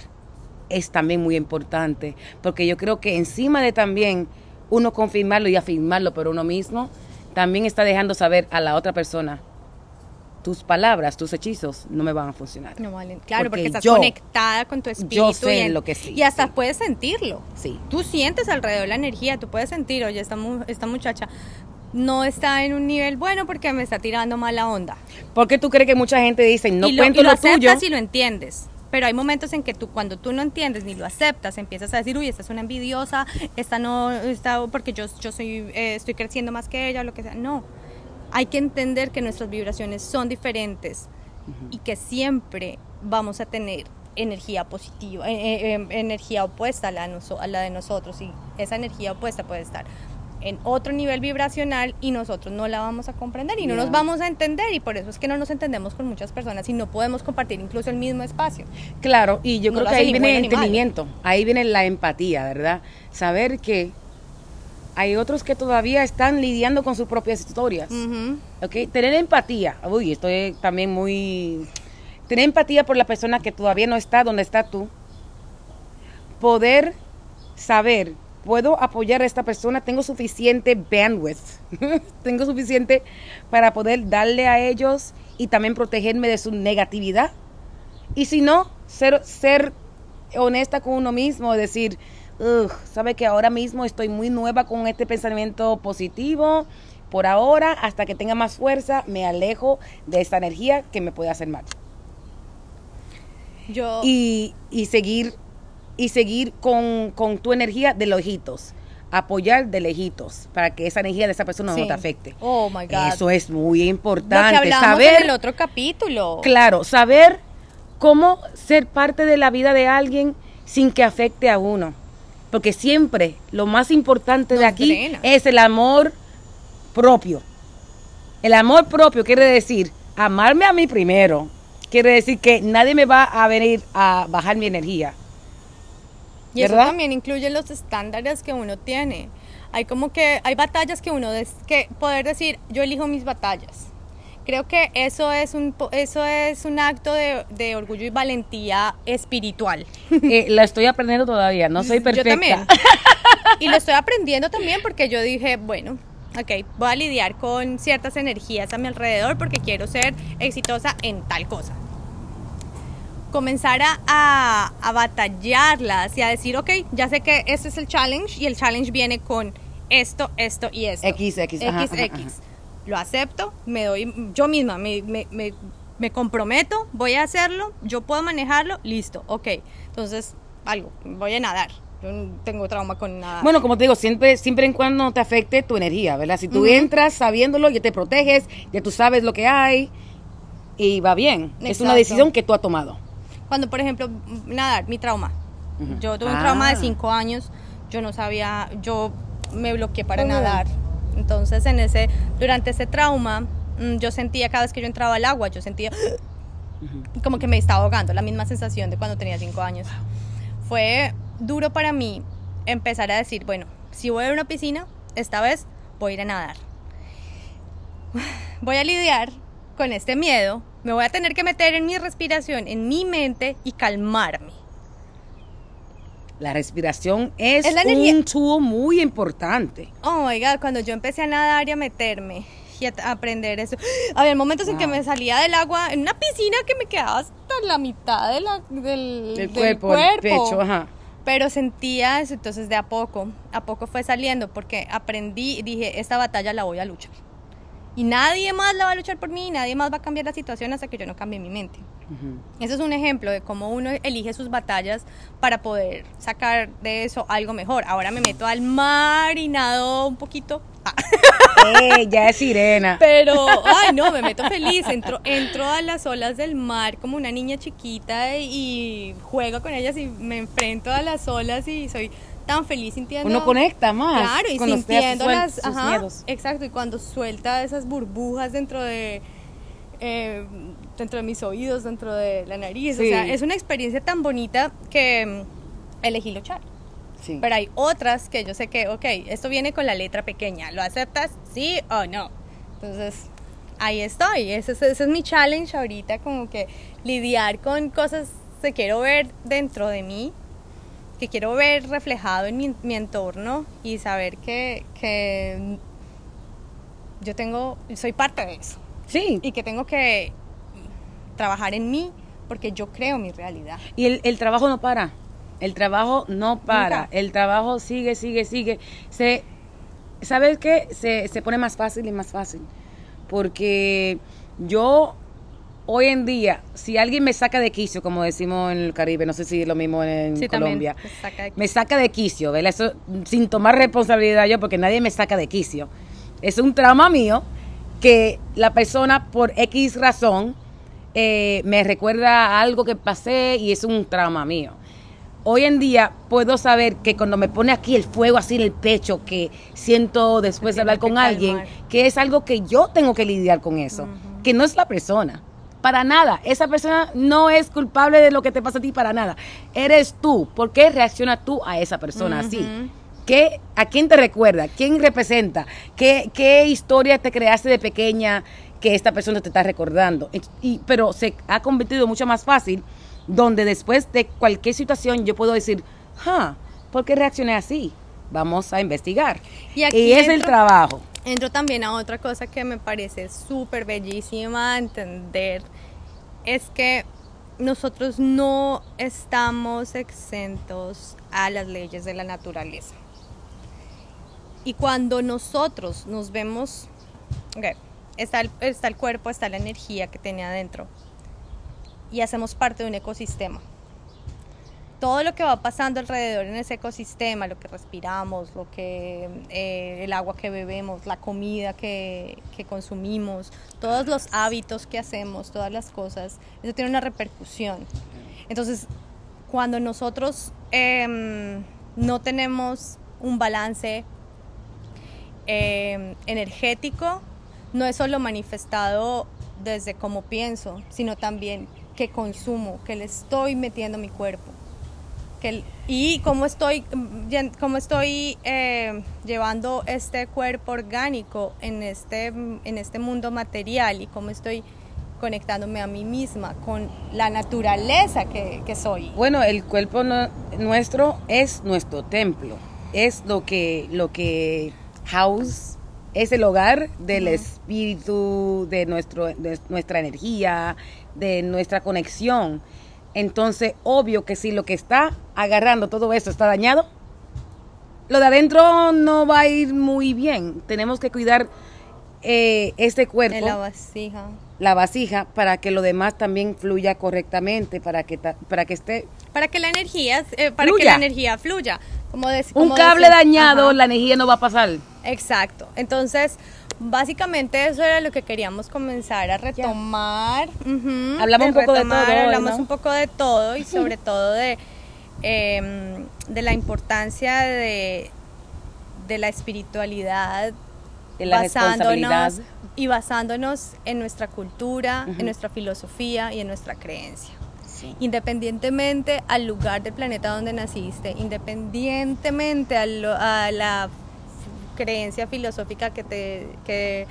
B: es también muy importante, porque yo creo que encima de también uno confirmarlo y afirmarlo por uno mismo, también está dejando saber a la otra persona, tus palabras, tus hechizos no me van a funcionar.
A: No valen. Claro, porque,
B: Porque
A: estás
B: yo-
A: conectada con tu espíritu.
B: sé
A: y en-
B: lo que sí,
A: Y hasta
B: sí.
A: puedes sentirlo.
B: Sí.
A: Tú sientes alrededor la energía, tú puedes sentir, oye, esta, mu- esta muchacha no está en un nivel bueno porque me está tirando mala onda.
B: ¿Por qué tú crees que mucha gente dice, no
A: y lo,
B: cuento
A: y lo
B: lo, tuyo?
A: aceptas y lo entiendes. Pero hay momentos en que tú, cuando tú no entiendes ni lo aceptas, empiezas a decir, uy, esta es una envidiosa, esta no, está porque yo, yo soy, eh, estoy creciendo más que ella, lo que sea. No, hay que entender que nuestras vibraciones son diferentes y que siempre vamos a tener energía positiva, eh, eh, eh, energía opuesta a la, a la de nosotros y esa energía opuesta puede estar en otro nivel vibracional y nosotros no la vamos a comprender y no nos vamos a entender y por eso es que no nos entendemos con muchas personas y no podemos compartir incluso el mismo espacio.
B: Claro, y yo
A: No
B: creo que ahí viene el entendimiento, ahí viene la empatía, ¿verdad? Saber que hay otros que todavía están lidiando con sus propias historias. ¿ok? Tener empatía, uy, estoy también muy... Tener empatía por la persona que todavía no está donde está tú. Poder saber, puedo apoyar a esta persona, tengo suficiente bandwidth, tengo suficiente para poder darle a ellos y también protegerme de su negatividad. Y si no, ser, ser honesta con uno mismo, decir, "Ugh, sabe que ahora mismo estoy muy nueva con este pensamiento positivo, por ahora, hasta que tenga más fuerza, me alejo de esta energía que me puede hacer mal.
A: Yo
B: Y, y seguir, y seguir con, con tu energía de lejitos, apoyar de lejitos, para que esa energía de esa persona
A: Sí.
B: no te afecte.
A: Oh my God.
B: Eso es muy
A: lo que
B: importante, saber
A: en el otro capítulo.
B: Claro, saber cómo ser parte de la vida de alguien sin que afecte a uno. Porque siempre lo más importante de aquí
A: drena.
B: es el amor propio. El amor propio quiere decir amarme a mí primero. Quiere decir que nadie me va a venir a bajar mi energía.
A: Y eso también incluye los estándares que uno tiene. Hay como que hay batallas que uno des- que poder decir, yo elijo mis batallas. Creo que eso es un eso es un acto de, de orgullo y valentía espiritual.
B: Eh, la estoy aprendiendo todavía, no soy perfecta.
A: Yo también. Y lo estoy aprendiendo también porque yo dije, bueno, ok, voy a lidiar con ciertas energías a mi alrededor porque quiero ser exitosa en tal cosa. Comenzar a, a, a batallarlas y a decir, ok, ya sé que este es el challenge y el challenge viene con esto, esto y esto.
B: X, X, ajá,
A: X,
B: ajá,
A: X.
B: ajá.
A: Lo acepto, me doy, yo misma me, me, me, me comprometo, voy a hacerlo, yo puedo manejarlo, listo, ok. Entonces, algo, voy a nadar. Yo no tengo trauma con nadar.
B: Bueno, como te digo, siempre, siempre en cuando no te afecte tu energía, ¿verdad? Si tú entras sabiéndolo, ya te proteges, ya tú sabes lo que hay y va bien. Es una decisión que tú has tomado.
A: Cuando, por ejemplo, nadar, mi trauma. Yo tuve un
B: Ah.
A: trauma de cinco años, yo no sabía, yo me bloqueé para nadar. Entonces, en ese, durante ese trauma, mm, yo sentía cada vez que yo entraba al agua, yo sentía como que me estaba ahogando, la misma sensación de cuando tenía cinco años. Fue duro para mí empezar a decir, bueno, si voy a una piscina, esta vez voy a ir a nadar. Voy a lidiar con este miedo, me voy a tener que meter en mi respiración, en mi mente y calmarme.
B: La respiración es,
A: Es la energía.
B: un tool muy importante.
A: Oh my god, cuando yo empecé a nadar y a meterme y a aprender eso. Había momentos en que me salía del agua en una piscina que me quedaba hasta la mitad de la- del,
B: Del
A: del
B: cuerpo, el pecho, ajá.
A: Pero sentía eso, entonces de a poco, a poco fue saliendo porque aprendí y dije, esta batalla la voy a luchar. Y nadie más la va a luchar por mí, nadie más va a cambiar la situación hasta que yo no cambie mi mente.
B: Ujú.
A: Ese es un ejemplo de cómo uno elige sus batallas para poder sacar de eso algo mejor. Ahora me meto al mar y nado un poquito. Ah,
B: Eh, ya es sirena.
A: Pero, ay, no, me meto feliz. Entro, entro a las olas del mar como una niña chiquita y juego con ellas y me enfrento a las olas y soy tan feliz sintiendo.
B: Uno conecta más.
A: Claro, y sintiendo las. Ajá,
B: miedos.
A: exacto, y cuando suelta esas burbujas dentro de. Eh, dentro de mis oídos, dentro de la nariz.
B: Sí.
A: O sea, es una experiencia tan bonita que mm, elegí luchar.
B: Sí.
A: Pero hay otras que yo sé que, ok, esto viene con la letra pequeña. ¿Lo aceptas? ¿Sí o no? Entonces, ahí estoy. Ese, es- ese es mi challenge ahorita, como que lidiar con cosas que quiero ver dentro de mí, que quiero ver reflejado en mi, mi entorno y saber que, que yo tengo, soy parte de eso.
B: Sí.
A: Y que tengo que trabajar en mí porque yo creo mi realidad.
B: Y el, el trabajo no para. El trabajo no para.
A: Nunca.
B: El trabajo sigue, sigue, sigue. Se, ¿Sabes qué? Se, se pone más fácil y más fácil. Porque yo, hoy en día, si alguien me saca de quicio, como decimos en el Caribe, no sé si es lo mismo en
A: Sí,
B: Colombia,
A: me saca de
B: me saca de quicio, ¿verdad? Eso sin tomar responsabilidad yo, porque nadie me saca de quicio. Es un trauma mío que la persona, por X razón, eh, me recuerda a algo que pasé y es un trauma mío. Hoy en día puedo saber que cuando me pone aquí el fuego así en el pecho, que siento después de hablar con alguien,
A: calmar.
B: que es algo que yo tengo que lidiar con eso, que no es la persona. Para nada, esa persona no es culpable de lo que te pasa a ti, para nada. Eres tú. ¿Por qué reacciona tú a esa persona así? ¿Qué, ¿A quién te recuerda? ¿Quién representa? ¿Qué, ¿Qué historia te creaste de pequeña que esta persona te está recordando? Y- pero se ha convertido mucho más fácil, donde después de cualquier situación yo puedo decir, ah, ¿por qué reaccioné así? Vamos a investigar.
A: Y aquí
B: es el trabajo.
A: Entro también a otra cosa que me parece súper bellísima entender, es que nosotros no estamos exentos a las leyes de la naturaleza. Y cuando nosotros nos vemos, ok, está el, está el cuerpo, está la energía que tiene adentro, y hacemos parte de un ecosistema. Todo lo que va pasando alrededor en ese ecosistema, lo que respiramos, lo que eh, el agua que bebemos, la comida que, que consumimos, todos los hábitos que hacemos, todas las cosas, eso tiene una repercusión. Entonces, cuando nosotros em, no tenemos un balance eh, energético no es solo manifestado desde cómo pienso, sino también que consumo, que le estoy metiendo mi cuerpo. Que y cómo estoy, mm, cómo estoy eh, llevando este cuerpo orgánico en este, en este mundo material y cómo estoy conectándome a mí misma con la naturaleza que, soy.
B: Bueno, el cuerpo nuestro es nuestro templo. Es lo que, lo que house, es el hogar del espíritu, de, nuestro, de nuestra energía, de nuestra conexión. Entonces, obvio que si lo que está agarrando todo eso está dañado, lo de adentro no va a ir muy bien. Tenemos que cuidar eh, este cuerpo
A: En la vasija.
B: La vasija para que lo demás también fluya correctamente, para que, ta- para que esté...
A: Para que la energía, eh, para que
B: Fluya.
A: la energía fluya. Como dec-
B: Un cable dañado,
A: Ajá.
B: la energía no va a pasar.
A: Exacto. Entonces, básicamente eso era lo que queríamos comenzar a retomar.
B: Hablamos un poco de todo hoy,
A: Hablamos
B: ¿no?
A: un poco de todo y sobre todo de, em, de la importancia de, de la espiritualidad
B: De la responsabilidad.
A: y basándonos en nuestra cultura, en nuestra filosofía y en nuestra creencia. Independientemente al lugar del planeta donde naciste, independientemente a, lo- a la creencia filosófica que te, que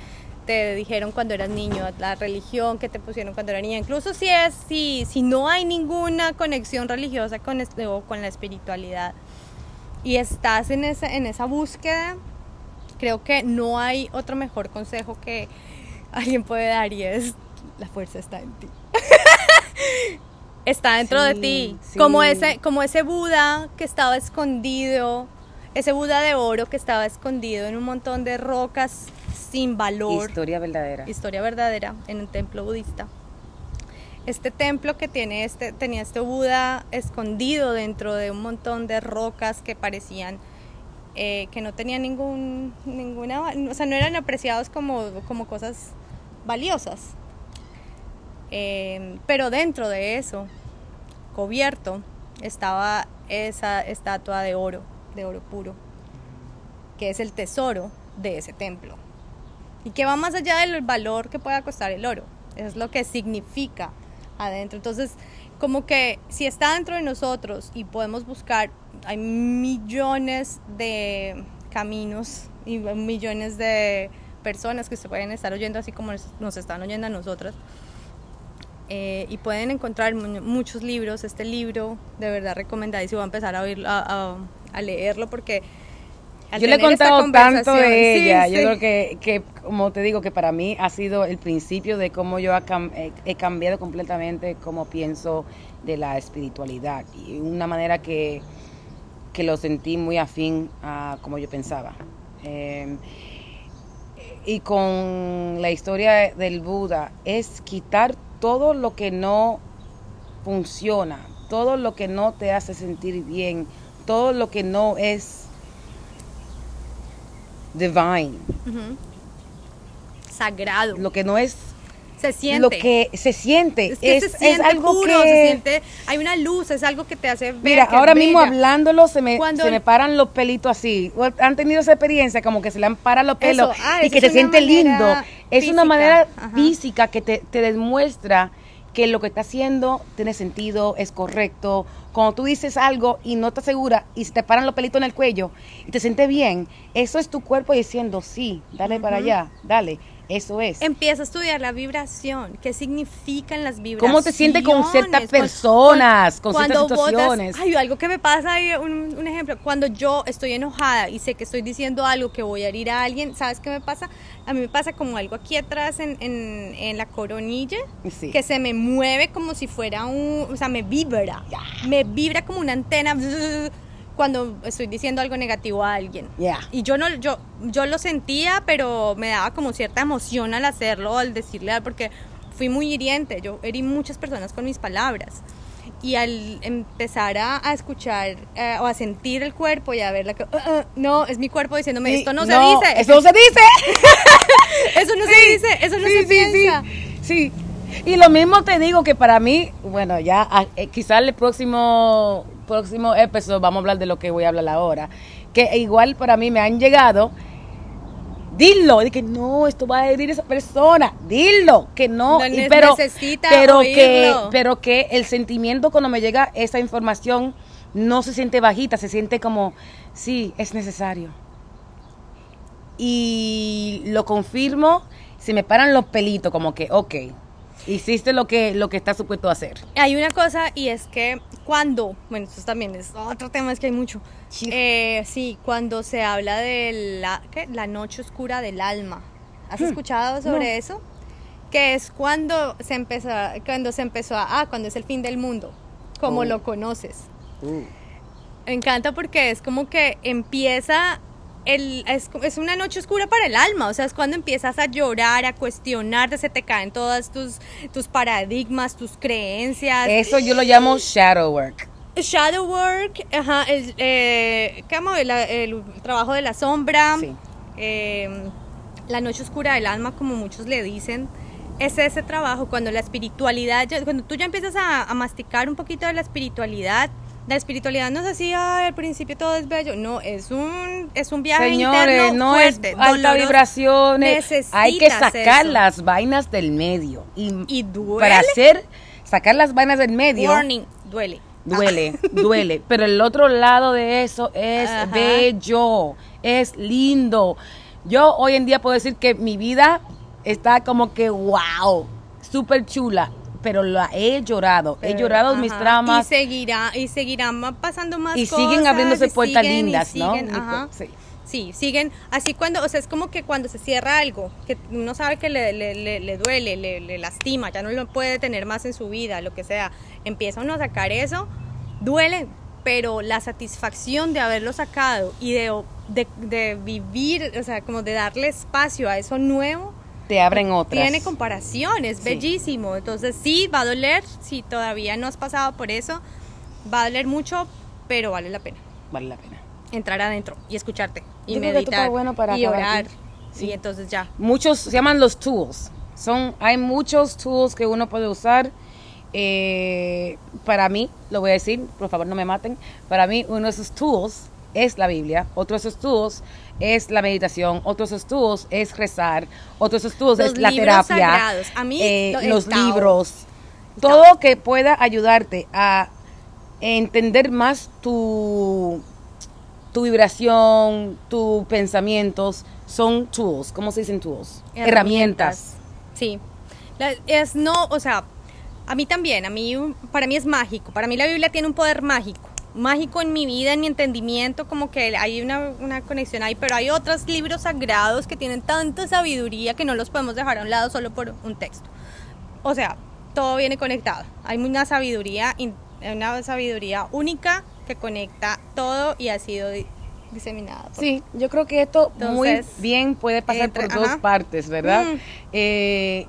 A: te dijeron cuando eras niño, la religión que te pusieron cuando eras niña, incluso si es si, si no hay ninguna conexión religiosa con, este- o con la espiritualidad y estás en esa, en esa búsqueda, creo que no hay otro mejor consejo que alguien puede dar y es la fuerza está en ti. está dentro de ti.
B: sí.
A: Como ese, como ese Buda que estaba escondido, ese Buda de oro que estaba escondido en un montón de rocas sin valor.
B: Historia verdadera.
A: Historia verdadera en un templo budista. Este templo que tiene este, tenía este Buda escondido dentro de un montón de rocas que parecían eh, que no tenían ningún, ninguna, o sea, no eran apreciados como, como cosas valiosas. Eh, pero dentro de eso, cubierto, estaba esa estatua de oro, de oro puro, que es el tesoro de ese templo. Y que va más allá del valor que pueda costar el oro. Es lo que significa adentro. Entonces, como que si está dentro de nosotros y podemos buscar, hay millones de caminos y millones de personas que se pueden estar oyendo así como nos- están oyendo a nosotras. Eh, y pueden encontrar mu- muchos libros. Este libro, de verdad, recomendadísimo. Voy a empezar a, oírlo, a, a- a leerlo porque. al
B: Yo le he contado tanto de
A: Sí,
B: ella.
A: sí.
B: Yo creo que, que, como te digo, que para mí ha sido el principio de cómo yo he, he cambiado completamente cómo pienso de la espiritualidad. Y una manera que, que lo sentí muy afín a como yo pensaba. Eh, y con la historia del Buda es quitar todo lo que no funciona, todo lo que no te hace sentir bien, todo lo que no es divine.
A: Sagrado.
B: lo que no es
A: se siente.
B: lo que se siente,
A: es que
B: es,
A: se
B: es
A: siente
B: algo
A: puro,
B: que
A: se siente, hay una luz, es algo que te hace ver.
B: Mira,
A: que
B: ahora mismo hablándolo se me,
A: Cuando
B: se me paran los pelitos así. ¿O ¿Han tenido esa experiencia como que se le han parado los pelos
A: Eso, ah,
B: y que se siente lindo? Es una manera
A: ajá.
B: física que te, te demuestra que lo que está haciendo tiene sentido, es correcto. Cuando tú dices algo y no estás segura y se te paran los pelitos en el cuello y te sientes bien, eso es tu cuerpo diciendo, sí, dale para allá, dale, eso es.
A: Empieza a estudiar la vibración, qué significan las vibraciones.
B: ¿Cómo te sientes con ciertas
A: Con-
B: personas, con ciertas
A: cuando botas-
B: situaciones?
A: ay, algo que me pasa, ahí, un, un ejemplo, cuando yo estoy enojada y sé que estoy diciendo algo que voy a herir a alguien, ¿sabes qué me pasa? A mí me pasa como algo aquí atrás en, en, en la coronilla,
B: Sí.
A: que se me mueve como si fuera un, o sea, me vibra, me vibra como una antena cuando estoy diciendo algo negativo a alguien.
B: Ya.
A: Y yo no, yo, yo lo sentía, pero me daba como cierta emoción al hacerlo, al decirle, porque fui muy hiriente. Yo herí muchas personas con mis palabras. Y al empezar a, a escuchar eh, o a sentir el cuerpo y a ver la que, "Ah, ah, no, es mi cuerpo diciéndome,
B: Sí,
A: esto no, se dice,
B: Eso no se dice.
A: eso no
B: Sí,
A: se dice, eso no
B: sí,
A: se
B: sí,
A: piensa.
B: Sí, sí. Y lo mismo te digo que para mí, bueno, ya ah, eh, quizás el próximo próximo episodio vamos a hablar de lo que voy a hablar ahora, que igual para mí me han llegado dilo. Y que no, esto va a herir a esa persona. Dilo, que no.
A: No
B: Y pero,
A: necesita
B: pero que, pero que el sentimiento cuando me llega esa información no se siente bajita, se siente como, sí, es necesario. Y lo confirmo, se me paran los pelitos, como que, ok, hiciste lo que, lo que está supuesto a hacer.
A: Hay una cosa y es que cuando, bueno, esto también es otro tema, es que hay mucho.
B: Sí.
A: Eh, sí, cuando se habla de la, ¿qué? la noche oscura del alma. ¿Has
B: Hmm,
A: escuchado sobre
B: no.
A: eso? Que es cuando se empezó, cuando se empezó a, ah, cuando es el fin del mundo, como
B: Oh.
A: lo conoces. Me encanta porque es como que empieza el, es, es una noche oscura para el alma, o sea, es cuando empiezas a llorar, a cuestionarte, se te caen todas tus, tus paradigmas, tus creencias.
B: Eso yo lo llamo shadow work.
A: Shadow work, ajá, el, eh, ¿cómo? El, el trabajo de la sombra,
B: Sí.
A: eh, la noche oscura del alma, como muchos le dicen, es ese trabajo cuando la espiritualidad, cuando tú ya empiezas a, a masticar un poquito de la espiritualidad, la espiritualidad no es así, "Ay, al principio todo es bello, no, es un, es un viaje
B: Señores,
A: interno
B: no
A: fuerte,
B: es alta vibraciones. Hay que sacar
A: eso.
B: las vainas del medio. Y,
A: Y duele.
B: para hacer, sacar las vainas del medio,
A: Warning, duele.
B: duele, duele. Pero el otro lado de eso es
A: Ajá.
B: bello, es lindo. Yo hoy en día puedo decir que mi vida está como que wow, súper chula. Pero la he llorado, he llorado mis
A: ajá,
B: traumas
A: Y seguirá, y seguirán pasando más
B: y
A: cosas.
B: siguen abriéndose
A: y
B: puertas
A: siguen, y
B: lindas, ¿no?
A: siguen, ajá.
B: Sí.
A: Sí, siguen así cuando, o sea, es como que cuando se cierra algo, que uno sabe que le, le- le- le duele, le, le lastima, ya no lo puede tener más en su vida, lo que sea, empieza uno a sacar eso, duele, pero la satisfacción de haberlo sacado y de, de, de vivir, o sea, como de darle espacio a eso nuevo,
B: Te abren otras.
A: tiene comparación, es
B: Sí.
A: bellísimo. Entonces sí, va a doler, si todavía no has pasado por eso, va a doler mucho, pero vale la pena
B: Vale la pena.
A: entrar adentro y escucharte y
B: Yo creo que esto
A: meditar
B: bueno para
A: y orar.
B: Sí.
A: Y entonces ya.
B: muchos se llaman los tools. Son, hay muchos tools que uno puede usar. Eh, para mí, lo voy a decir, por favor no me maten. Para mí, uno de esos tools es la Biblia, otro de esos tools es la meditación, otro de esos tools es rezar, otro de esos tools
A: Los
B: es la terapia,
A: sagrados. A mí,
B: eh, los
A: Tao.
B: libros,
A: El
B: todo que pueda ayudarte a entender más tu tu vibración, tus pensamientos son tools, ¿cómo se dicen tools? Herramientas.
A: Sí. La- es no, o sea, a mí también, a mí, para mí es mágico. Para mí la Biblia tiene un poder mágico. Mágico en mi vida, en mi entendimiento, como que hay una, una conexión ahí, pero hay otros libros sagrados que tienen tanta sabiduría que no los podemos dejar a un lado solo por un texto. O sea, todo viene conectado. Hay una sabiduría, una sabiduría única que conecta todo y ha sido di- diseminada. por-
B: Sí, yo creo que esto muy bien puede pasar
A: entre-
B: por dos
A: ajá.
B: partes, ¿verdad?
A: Mm.
B: Eh,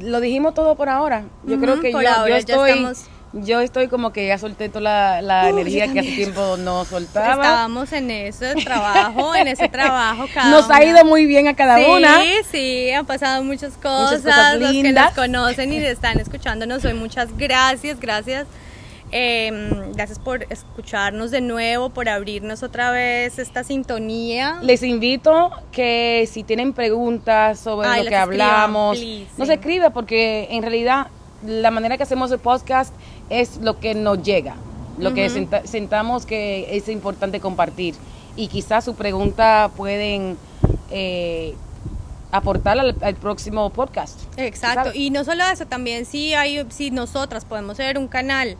B: lo dijimos todo por ahora. Yo creo que yo, yo
A: ahora ya
B: estoy,
A: estamos-
B: yo estoy como que ya solté toda la, la
A: Uh,
B: energía que hace tiempo no soltaba.
A: Estábamos en ese trabajo, en ese trabajo. Cada
B: Nos ha ido muy bien a cada
A: sí,
B: una.
A: Sí, han pasado muchas cosas.
B: Muchas cosas
A: Los que nos conocen y están escuchándonos hoy, muchas gracias, gracias. Eh, gracias por escucharnos de nuevo, por abrirnos otra vez esta sintonía.
B: Les invito que si tienen preguntas sobre
A: Ay,
B: lo que
A: escriban,
B: hablamos,
A: please,
B: nos
A: sí.
B: escriba porque en realidad la manera que hacemos el podcast es lo que nos llega, lo que senta- sentamos que es importante compartir y quizás su pregunta pueden eh, aportar al, al próximo podcast.
A: Exacto,
B: ¿sabes?
A: y no solo eso, también si hay, si nosotras podemos ser un canal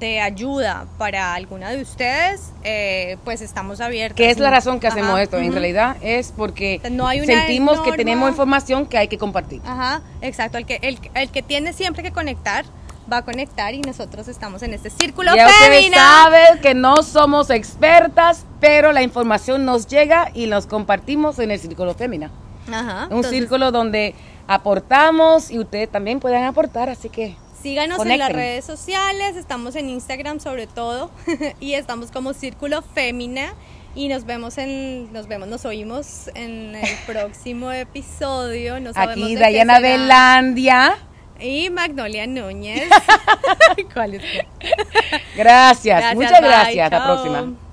A: de ayuda para alguna de ustedes, eh, pues estamos abiertos.
B: Que es la razón que hacemos
A: Ajá,
B: esto, en realidad es porque
A: No hay
B: sentimos que tenemos información que hay que compartir.
A: Ajá, exacto. El que, el, el que tiene siempre que conectar, va a conectar y nosotros estamos en este círculo
B: Ya ustedes
A: fémina.
B: saben que no somos expertas, pero la información nos llega y nos compartimos en el círculo fémina.
A: Ajá.
B: Un
A: entonces,
B: círculo donde aportamos y ustedes también puedan aportar, así que
A: Síganos en las redes sociales, estamos en Instagram sobre todo y estamos como Círculo Fémina y nos vemos en nos vemos, nos oímos en el próximo episodio. No
B: aquí Dayana. Velandia.
A: Y Magnolia Núñez. ¿Cuál es?
B: Gracias, muchas
A: bye,
B: gracias. Hasta la próxima.